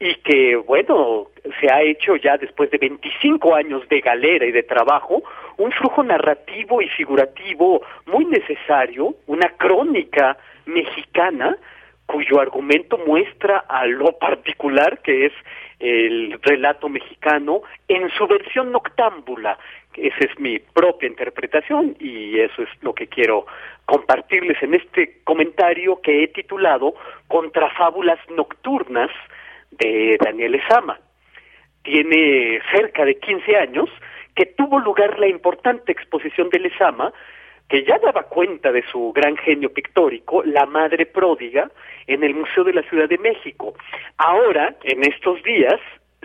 y que, bueno, se ha hecho ya después de 25 años de galera y de trabajo, un flujo narrativo y figurativo muy necesario, una crónica mexicana cuyo argumento muestra a lo particular que es el relato mexicano en su versión noctámbula. Esa es mi propia interpretación y eso es lo que quiero compartirles en este comentario que he titulado Contrafábulas Nocturnas, de Daniel Esama. Tiene cerca de 15 años que tuvo lugar la importante exposición de Lezama, que ya daba cuenta de su gran genio pictórico, La Madre Pródiga, en el Museo de la Ciudad de México. Ahora, en estos días,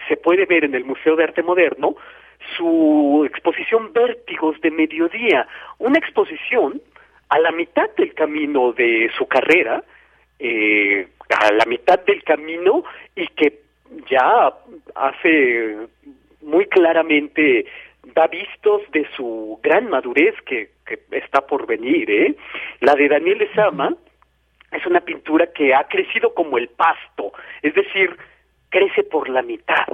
se puede ver en el Museo de Arte Moderno su exposición Vértigos de Mediodía, una exposición a la mitad del camino de su carrera, eh, a la mitad del camino y que ya hace muy claramente da vistos de su gran madurez que, que está por venir. ¿eh? La de Daniel Esama es una pintura que ha crecido como el pasto, es decir, crece por la mitad,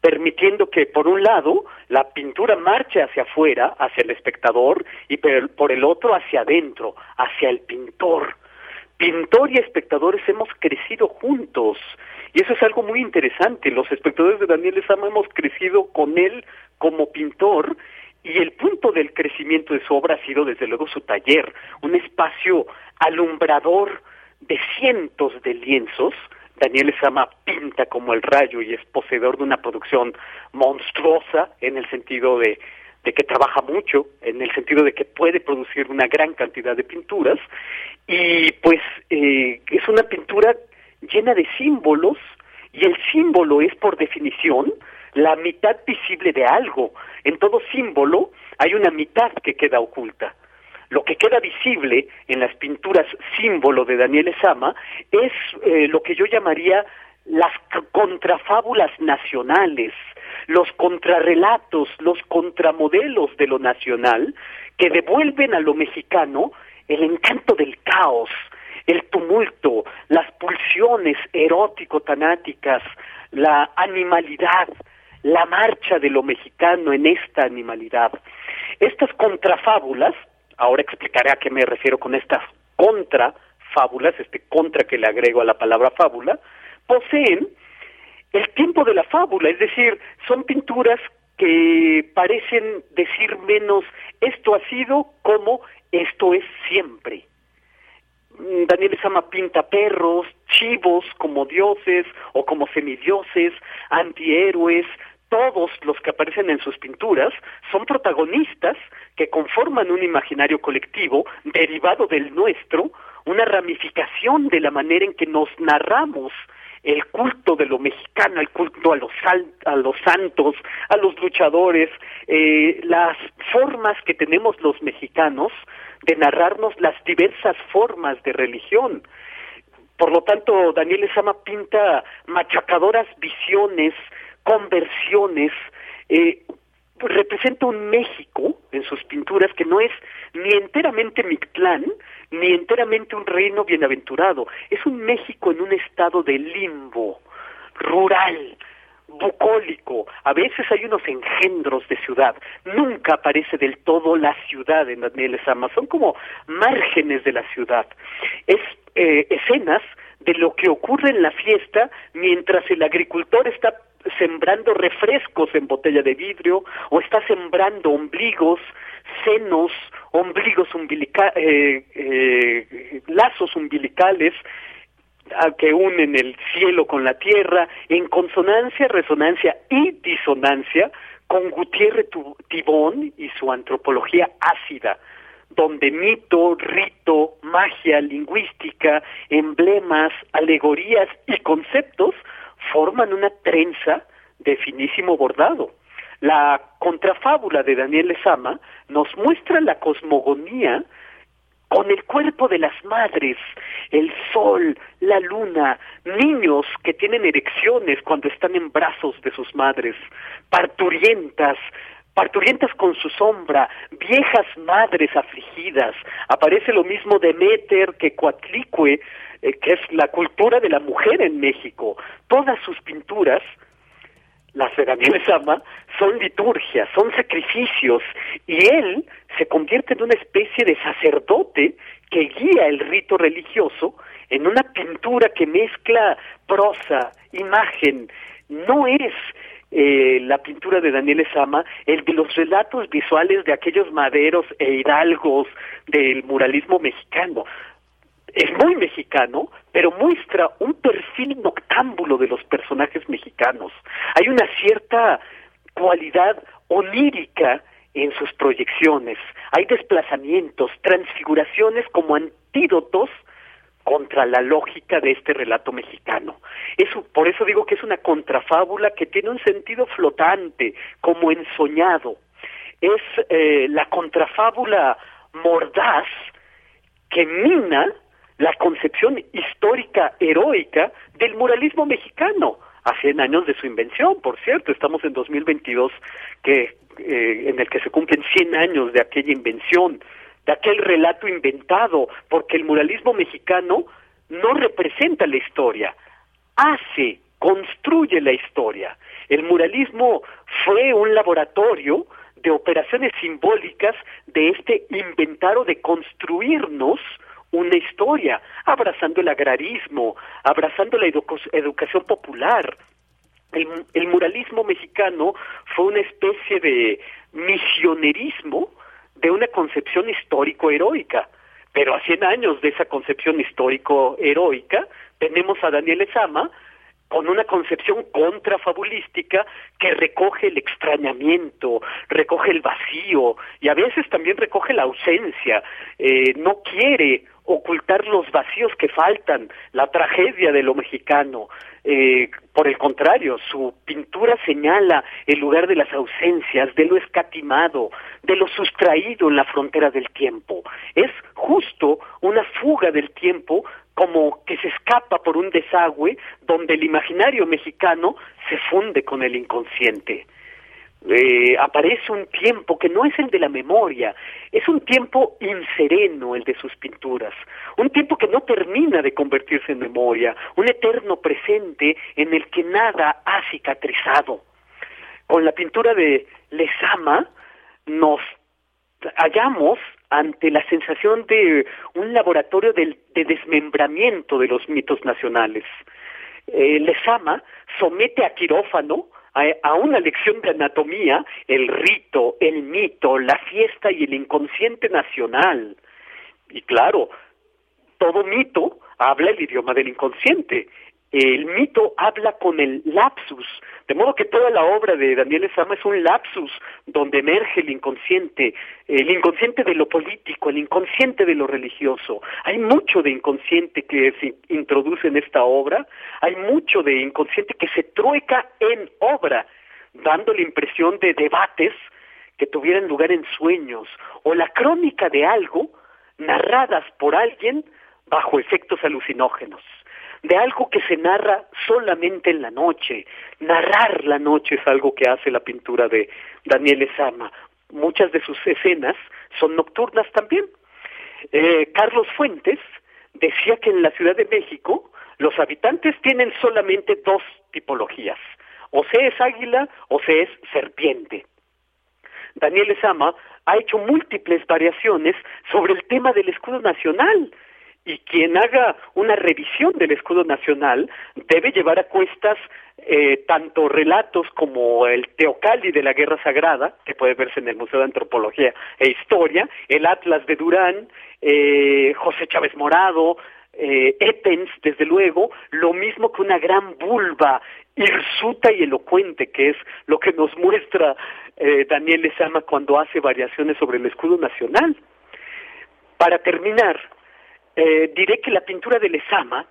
permitiendo que por un lado la pintura marche hacia afuera, hacia el espectador, y por el otro hacia adentro, hacia el pintor pintor y espectadores hemos crecido juntos. Y eso es algo muy interesante. Los espectadores de Daniel Esama hemos crecido con él como pintor y el punto del crecimiento de su obra ha sido desde luego su taller, un espacio alumbrador de cientos de lienzos. Daniel Esama pinta como el rayo y es poseedor de una producción monstruosa en el sentido de de que trabaja mucho, en el sentido de que puede producir una gran cantidad de pinturas, y pues eh, es una pintura llena de símbolos, y el símbolo es por definición la mitad visible de algo. En todo símbolo hay una mitad que queda oculta. Lo que queda visible en las pinturas símbolo de Daniel Esama es eh, lo que yo llamaría las contrafábulas nacionales, los contrarrelatos, los contramodelos de lo nacional que devuelven a lo mexicano el encanto del caos, el tumulto, las pulsiones erótico-tanáticas, la animalidad, la marcha de lo mexicano en esta animalidad. Estas contrafábulas, ahora explicaré a qué me refiero con estas contra fábulas, este contra que le agrego a la palabra fábula, poseen el tiempo de la fábula, es decir, son pinturas que parecen decir menos esto ha sido como esto es siempre. Mm, Daniel Sama pinta perros, chivos como dioses o como semidioses, antihéroes, todos los que aparecen en sus pinturas son protagonistas que conforman un imaginario colectivo derivado del nuestro, una ramificación de la manera en que nos narramos el culto de lo mexicano, el culto a los, a los santos, a los luchadores, eh, las formas que tenemos los mexicanos de narrarnos las diversas formas de religión. Por lo tanto, Daniel Esama pinta machacadoras visiones, conversiones, eh, representa un México en sus pinturas que no es ni enteramente Mictlán, ni enteramente un reino bienaventurado, es un México en un estado de limbo, rural, bucólico, a veces hay unos engendros de ciudad, nunca aparece del todo la ciudad en Daniel Sama, son como márgenes de la ciudad, es eh, escenas de lo que ocurre en la fiesta mientras el agricultor está sembrando refrescos en botella de vidrio o está sembrando ombligos, senos, ombligos umbilica eh, eh, lazos umbilicales que unen el cielo con la tierra en consonancia, resonancia y disonancia con Gutiérrez Tibón y su antropología ácida, donde mito, rito, magia lingüística, emblemas, alegorías y conceptos forman una trenza de finísimo bordado. La contrafábula de Daniel Lezama nos muestra la cosmogonía con el cuerpo de las madres, el sol, la luna, niños que tienen erecciones cuando están en brazos de sus madres, parturientas, parturientas con su sombra, viejas madres afligidas. Aparece lo mismo Demeter que Coatlicue, eh, que es la cultura de la mujer en México. Todas sus pinturas, las de Daniel Sama, son liturgias, son sacrificios, y él se convierte en una especie de sacerdote que guía el rito religioso en una pintura que mezcla prosa, imagen, no es eh, la pintura de Daniel Esama, el de los relatos visuales de aquellos maderos e hidalgos del muralismo mexicano. Es muy mexicano, pero muestra un perfil noctámbulo de los personajes mexicanos. Hay una cierta cualidad onírica en sus proyecciones. Hay desplazamientos, transfiguraciones como antídotos contra la lógica de este relato mexicano. Eso, por eso digo que es una contrafábula que tiene un sentido flotante, como ensoñado. Es eh, la contrafábula mordaz que mina la concepción histórica heroica del muralismo mexicano a 100 años de su invención, por cierto, estamos en 2022 que eh, en el que se cumplen 100 años de aquella invención de aquel relato inventado, porque el muralismo mexicano no representa la historia, hace, construye la historia. El muralismo fue un laboratorio de operaciones simbólicas de este inventar o de construirnos una historia, abrazando el agrarismo, abrazando la educación popular. El, el, muralismo mexicano fue una especie de misionerismo de una concepción histórico-heroica. Pero a 100 años de esa concepción histórico-heroica, tenemos a Daniel Ezama con una concepción contrafabulística que recoge el extrañamiento, recoge el vacío y a veces también recoge la ausencia. Eh, no quiere ocultar los vacíos que faltan, la tragedia de lo mexicano. Eh, por el contrario, su pintura señala el lugar de las ausencias, de lo escatimado, de lo sustraído en la frontera del tiempo. Es justo una fuga del tiempo como que se escapa por un desagüe donde el imaginario mexicano se funde con el inconsciente eh, aparece un tiempo que no es el de la memoria, es un tiempo insereno el de sus pinturas, un tiempo que no termina de convertirse en memoria, un eterno presente en el que nada ha cicatrizado. Con la pintura de Lesama nos hallamos ante la sensación de un laboratorio de, desmembramiento de los mitos nacionales. Eh, Lezama somete a quirófano a, una lección de anatomía el rito, el mito, la fiesta y el inconsciente nacional. Y claro, todo mito habla el idioma del inconsciente. El mito habla con el lapsus, de modo que toda la obra de Daniel Esama es un lapsus donde emerge el inconsciente, el inconsciente de lo político, el inconsciente de lo religioso. Hay mucho de inconsciente que se introduce en esta obra, hay mucho de inconsciente que se trueca en obra, dando la impresión de debates que tuvieran lugar en sueños o la crónica de algo narradas por alguien bajo efectos alucinógenos, de algo que se narra solamente en la noche. Narrar la noche es algo que hace la pintura de Daniel Esama. Muchas de sus escenas son nocturnas también. Eh, Carlos Fuentes decía que en la Ciudad de México los habitantes tienen solamente dos tipologías, o se es águila o se es serpiente. Daniel Esama ha hecho múltiples variaciones sobre el tema del escudo nacional, y quien haga una revisión del escudo nacional debe llevar a cuestas eh, tanto relatos como el Teocalli de la Guerra Sagrada, que puede verse en el Museo de Antropología e Historia, el Atlas de Durán, eh, José Chávez Morado, eh, Etens, desde luego, lo mismo que una gran vulva hirsuta y elocuente, que es lo que nos muestra eh, Daniel Lezama cuando hace variaciones sobre el escudo nacional. Para terminar, eh, diré que la pintura de Lezama,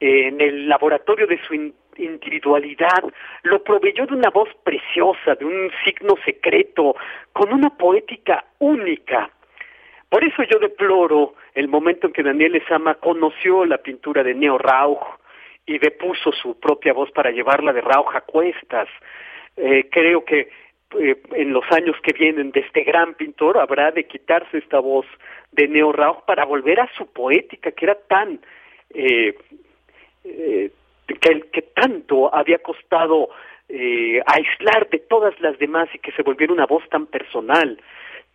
en el laboratorio de su individualidad, lo proveyó de una voz preciosa, de un signo secreto, con una poética única. Por eso yo deploro el momento en que Daniel Lezama conoció la pintura de Neo Rauch y depuso su propia voz para llevarla de Rauch a cuestas. Eh, creo que eh, en los años que vienen de este gran pintor habrá de quitarse esta voz de Neo Rauch para volver a su poética que era tan eh, eh, que, que tanto había costado eh, aislar de todas las demás y que se volviera una voz tan personal.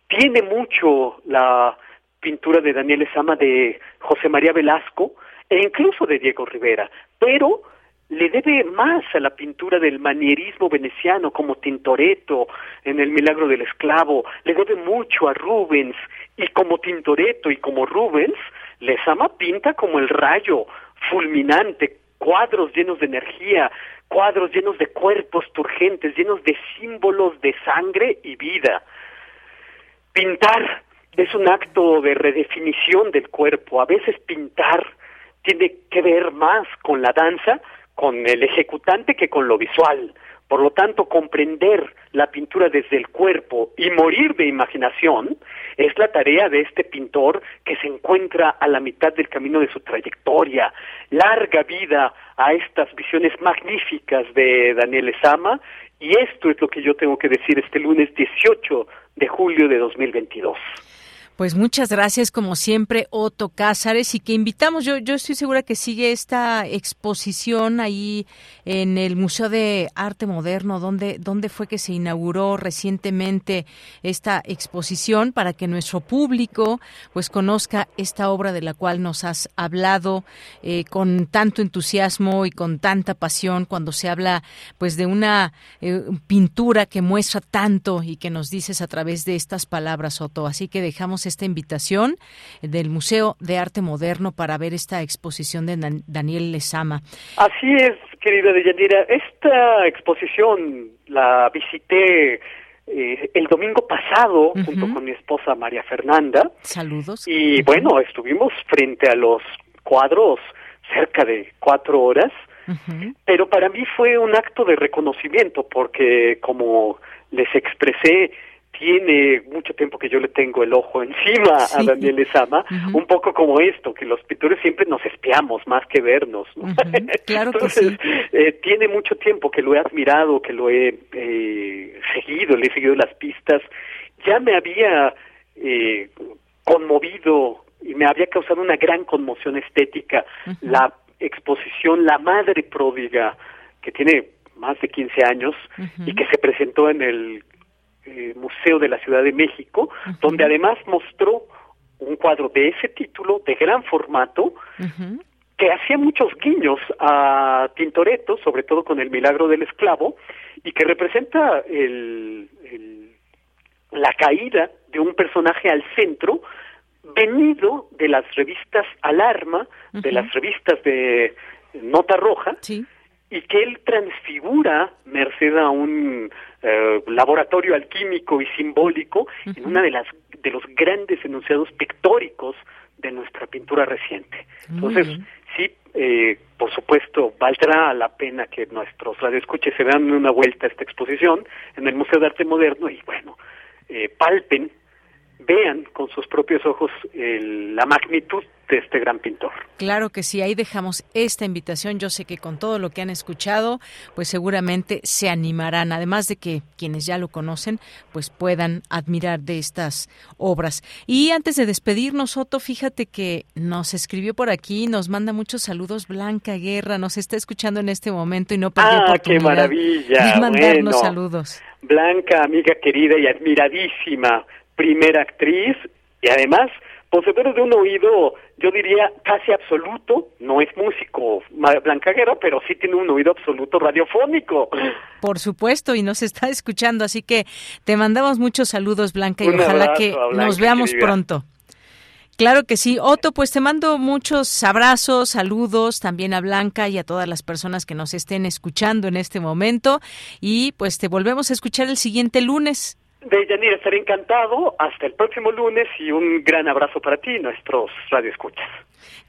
Tiene mucho la pintura de Daniel Esama de José María Velasco e incluso de Diego Rivera, pero le debe más a la pintura del manierismo veneciano como Tintoretto en El milagro del esclavo, le debe mucho a Rubens y como Tintoretto y como Rubens, Lezama pinta como el rayo fulminante, cuadros llenos de energía, cuadros llenos de cuerpos turgentes, llenos de símbolos de sangre y vida. Pintar es un acto de redefinición del cuerpo, a veces pintar tiene que ver más con la danza con el ejecutante que con lo visual. Por lo tanto, comprender la pintura desde el cuerpo y morir de imaginación es la tarea de este pintor que se encuentra a la mitad del camino de su trayectoria. Larga vida a estas visiones magníficas de Daniel Esama y esto es lo que yo tengo que decir este lunes 18 de julio de 2022. Pues muchas gracias, como siempre, Otto Cázares, y que invitamos, yo, yo estoy segura que sigue esta exposición ahí en el Museo de Arte Moderno, donde, donde fue que se inauguró recientemente esta exposición para que nuestro público pues conozca esta obra de la cual nos has hablado eh, con tanto entusiasmo y con tanta pasión cuando se habla pues de una eh, pintura que muestra tanto y que nos dices a través de estas palabras, Otto. Así que dejamos esta invitación del Museo de Arte Moderno para ver esta exposición de Daniel Lezama. Así es, querida Deyanira. Esta exposición la visité eh, el domingo pasado junto con mi esposa María Fernanda. Saludos. Y bueno, estuvimos frente a los cuadros cerca de cuatro horas, pero para mí fue un acto de reconocimiento porque como les expresé, tiene mucho tiempo que yo le tengo el ojo encima a Daniel Esama, un poco como esto, que los pintores siempre nos espiamos más que vernos. Claro Entonces, eh, tiene mucho tiempo que lo he admirado, que lo he eh, seguido, le he seguido las pistas. Ya me había eh, conmovido y me había causado una gran conmoción estética la exposición La Madre Pródiga, que tiene más de 15 años y que se presentó en el eh, Museo de la Ciudad de México, donde además mostró un cuadro de ese título, de gran formato, que hacía muchos guiños a Tintoretto, sobre todo con el milagro del esclavo, y que representa el, la caída de un personaje al centro, venido de las revistas Alarma, de las revistas de Nota Roja, y que él transfigura, merced a un eh, laboratorio alquímico y simbólico, en una de las de los grandes enunciados pictóricos de nuestra pintura reciente. Entonces, sí, eh, por supuesto, valdrá la pena que nuestros radioescuches se dan una vuelta a esta exposición en el Museo de Arte Moderno y, bueno, eh, palpen, vean con sus propios ojos la magnitud de este gran pintor. Claro que sí, ahí dejamos esta invitación. Yo sé que con todo lo que han escuchado, pues seguramente se animarán, además de que quienes ya lo conocen, pues puedan admirar de estas obras. Y antes de despedirnos, Otto, fíjate que nos escribió por aquí, nos manda muchos saludos Blanca Guerra, nos está escuchando en este momento y no perdió ah, qué maravilla. de mandarnos saludos. Blanca, amiga querida y admiradísima, primera actriz y además poseedora de un oído, yo diría, casi absoluto, no es músico blancaguero, pero sí tiene un oído absoluto radiofónico. Por supuesto, y nos está escuchando, así que te mandamos muchos saludos, Blanca, y ojalá que nos veamos pronto. Claro que sí. Otto, pues te mando muchos abrazos, saludos también a Blanca y a todas las personas que nos estén escuchando en este momento. Y pues te volvemos a escuchar el siguiente lunes. Deyanira, estaré encantado. Hasta el próximo lunes y un gran abrazo para ti, nuestros radioescuchas.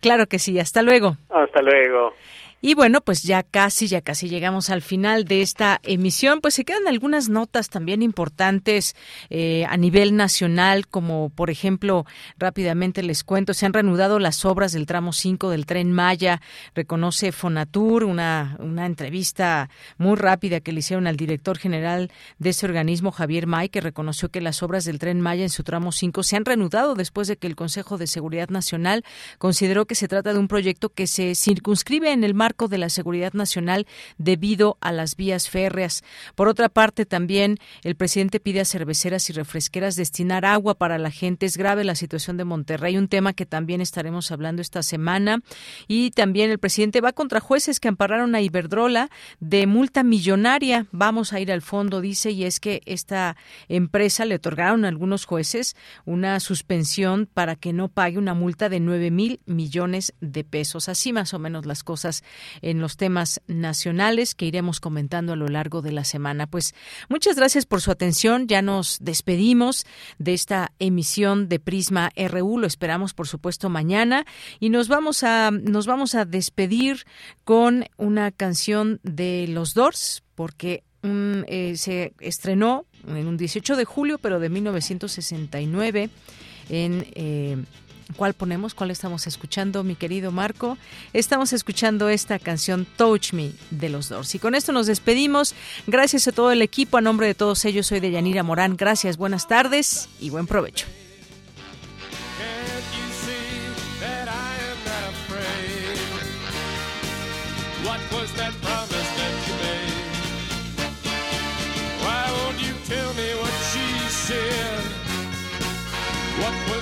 Claro que sí. Hasta luego. Hasta luego. Y bueno, pues ya casi, ya casi llegamos al final de esta emisión. Pues se quedan algunas notas también importantes eh, a nivel nacional, como por ejemplo, rápidamente les cuento, se han reanudado las obras del tramo 5 del tren Maya, reconoce Fonatur, una, una entrevista muy rápida que le hicieron al director general de ese organismo, Javier May, que reconoció que las obras del tren Maya en su tramo 5 se han reanudado después de que el Consejo de Seguridad Nacional consideró que se trata de un proyecto que se circunscribe en el mar marco de la seguridad nacional debido a las vías férreas. Por otra parte, también el presidente pide a cerveceras y refresqueras destinar agua para la gente. Es grave la situación de Monterrey, un tema que también estaremos hablando esta semana. Y también el presidente va contra jueces que ampararon a Iberdrola de multa millonaria. Vamos a ir al fondo, dice, y es que esta empresa le otorgaron a algunos jueces una suspensión para que no pague una multa de nueve mil millones de pesos. Así más o menos las cosas en los temas nacionales que iremos comentando a lo largo de la semana. Pues muchas gracias por su atención. Ya nos despedimos de esta emisión de Prisma RU. Lo esperamos, por supuesto, mañana y nos vamos a nos vamos a despedir con una canción de los Doors porque eh, se estrenó en un 18 de julio, pero de 1969 en eh, ¿Cuál ponemos? ¿Cuál estamos escuchando, mi querido Marco? Estamos escuchando esta canción Touch Me de los Doors. Y con esto nos despedimos. Gracias a todo el equipo. A nombre de todos ellos, soy de Yanira Morán. Gracias, buenas tardes y buen provecho.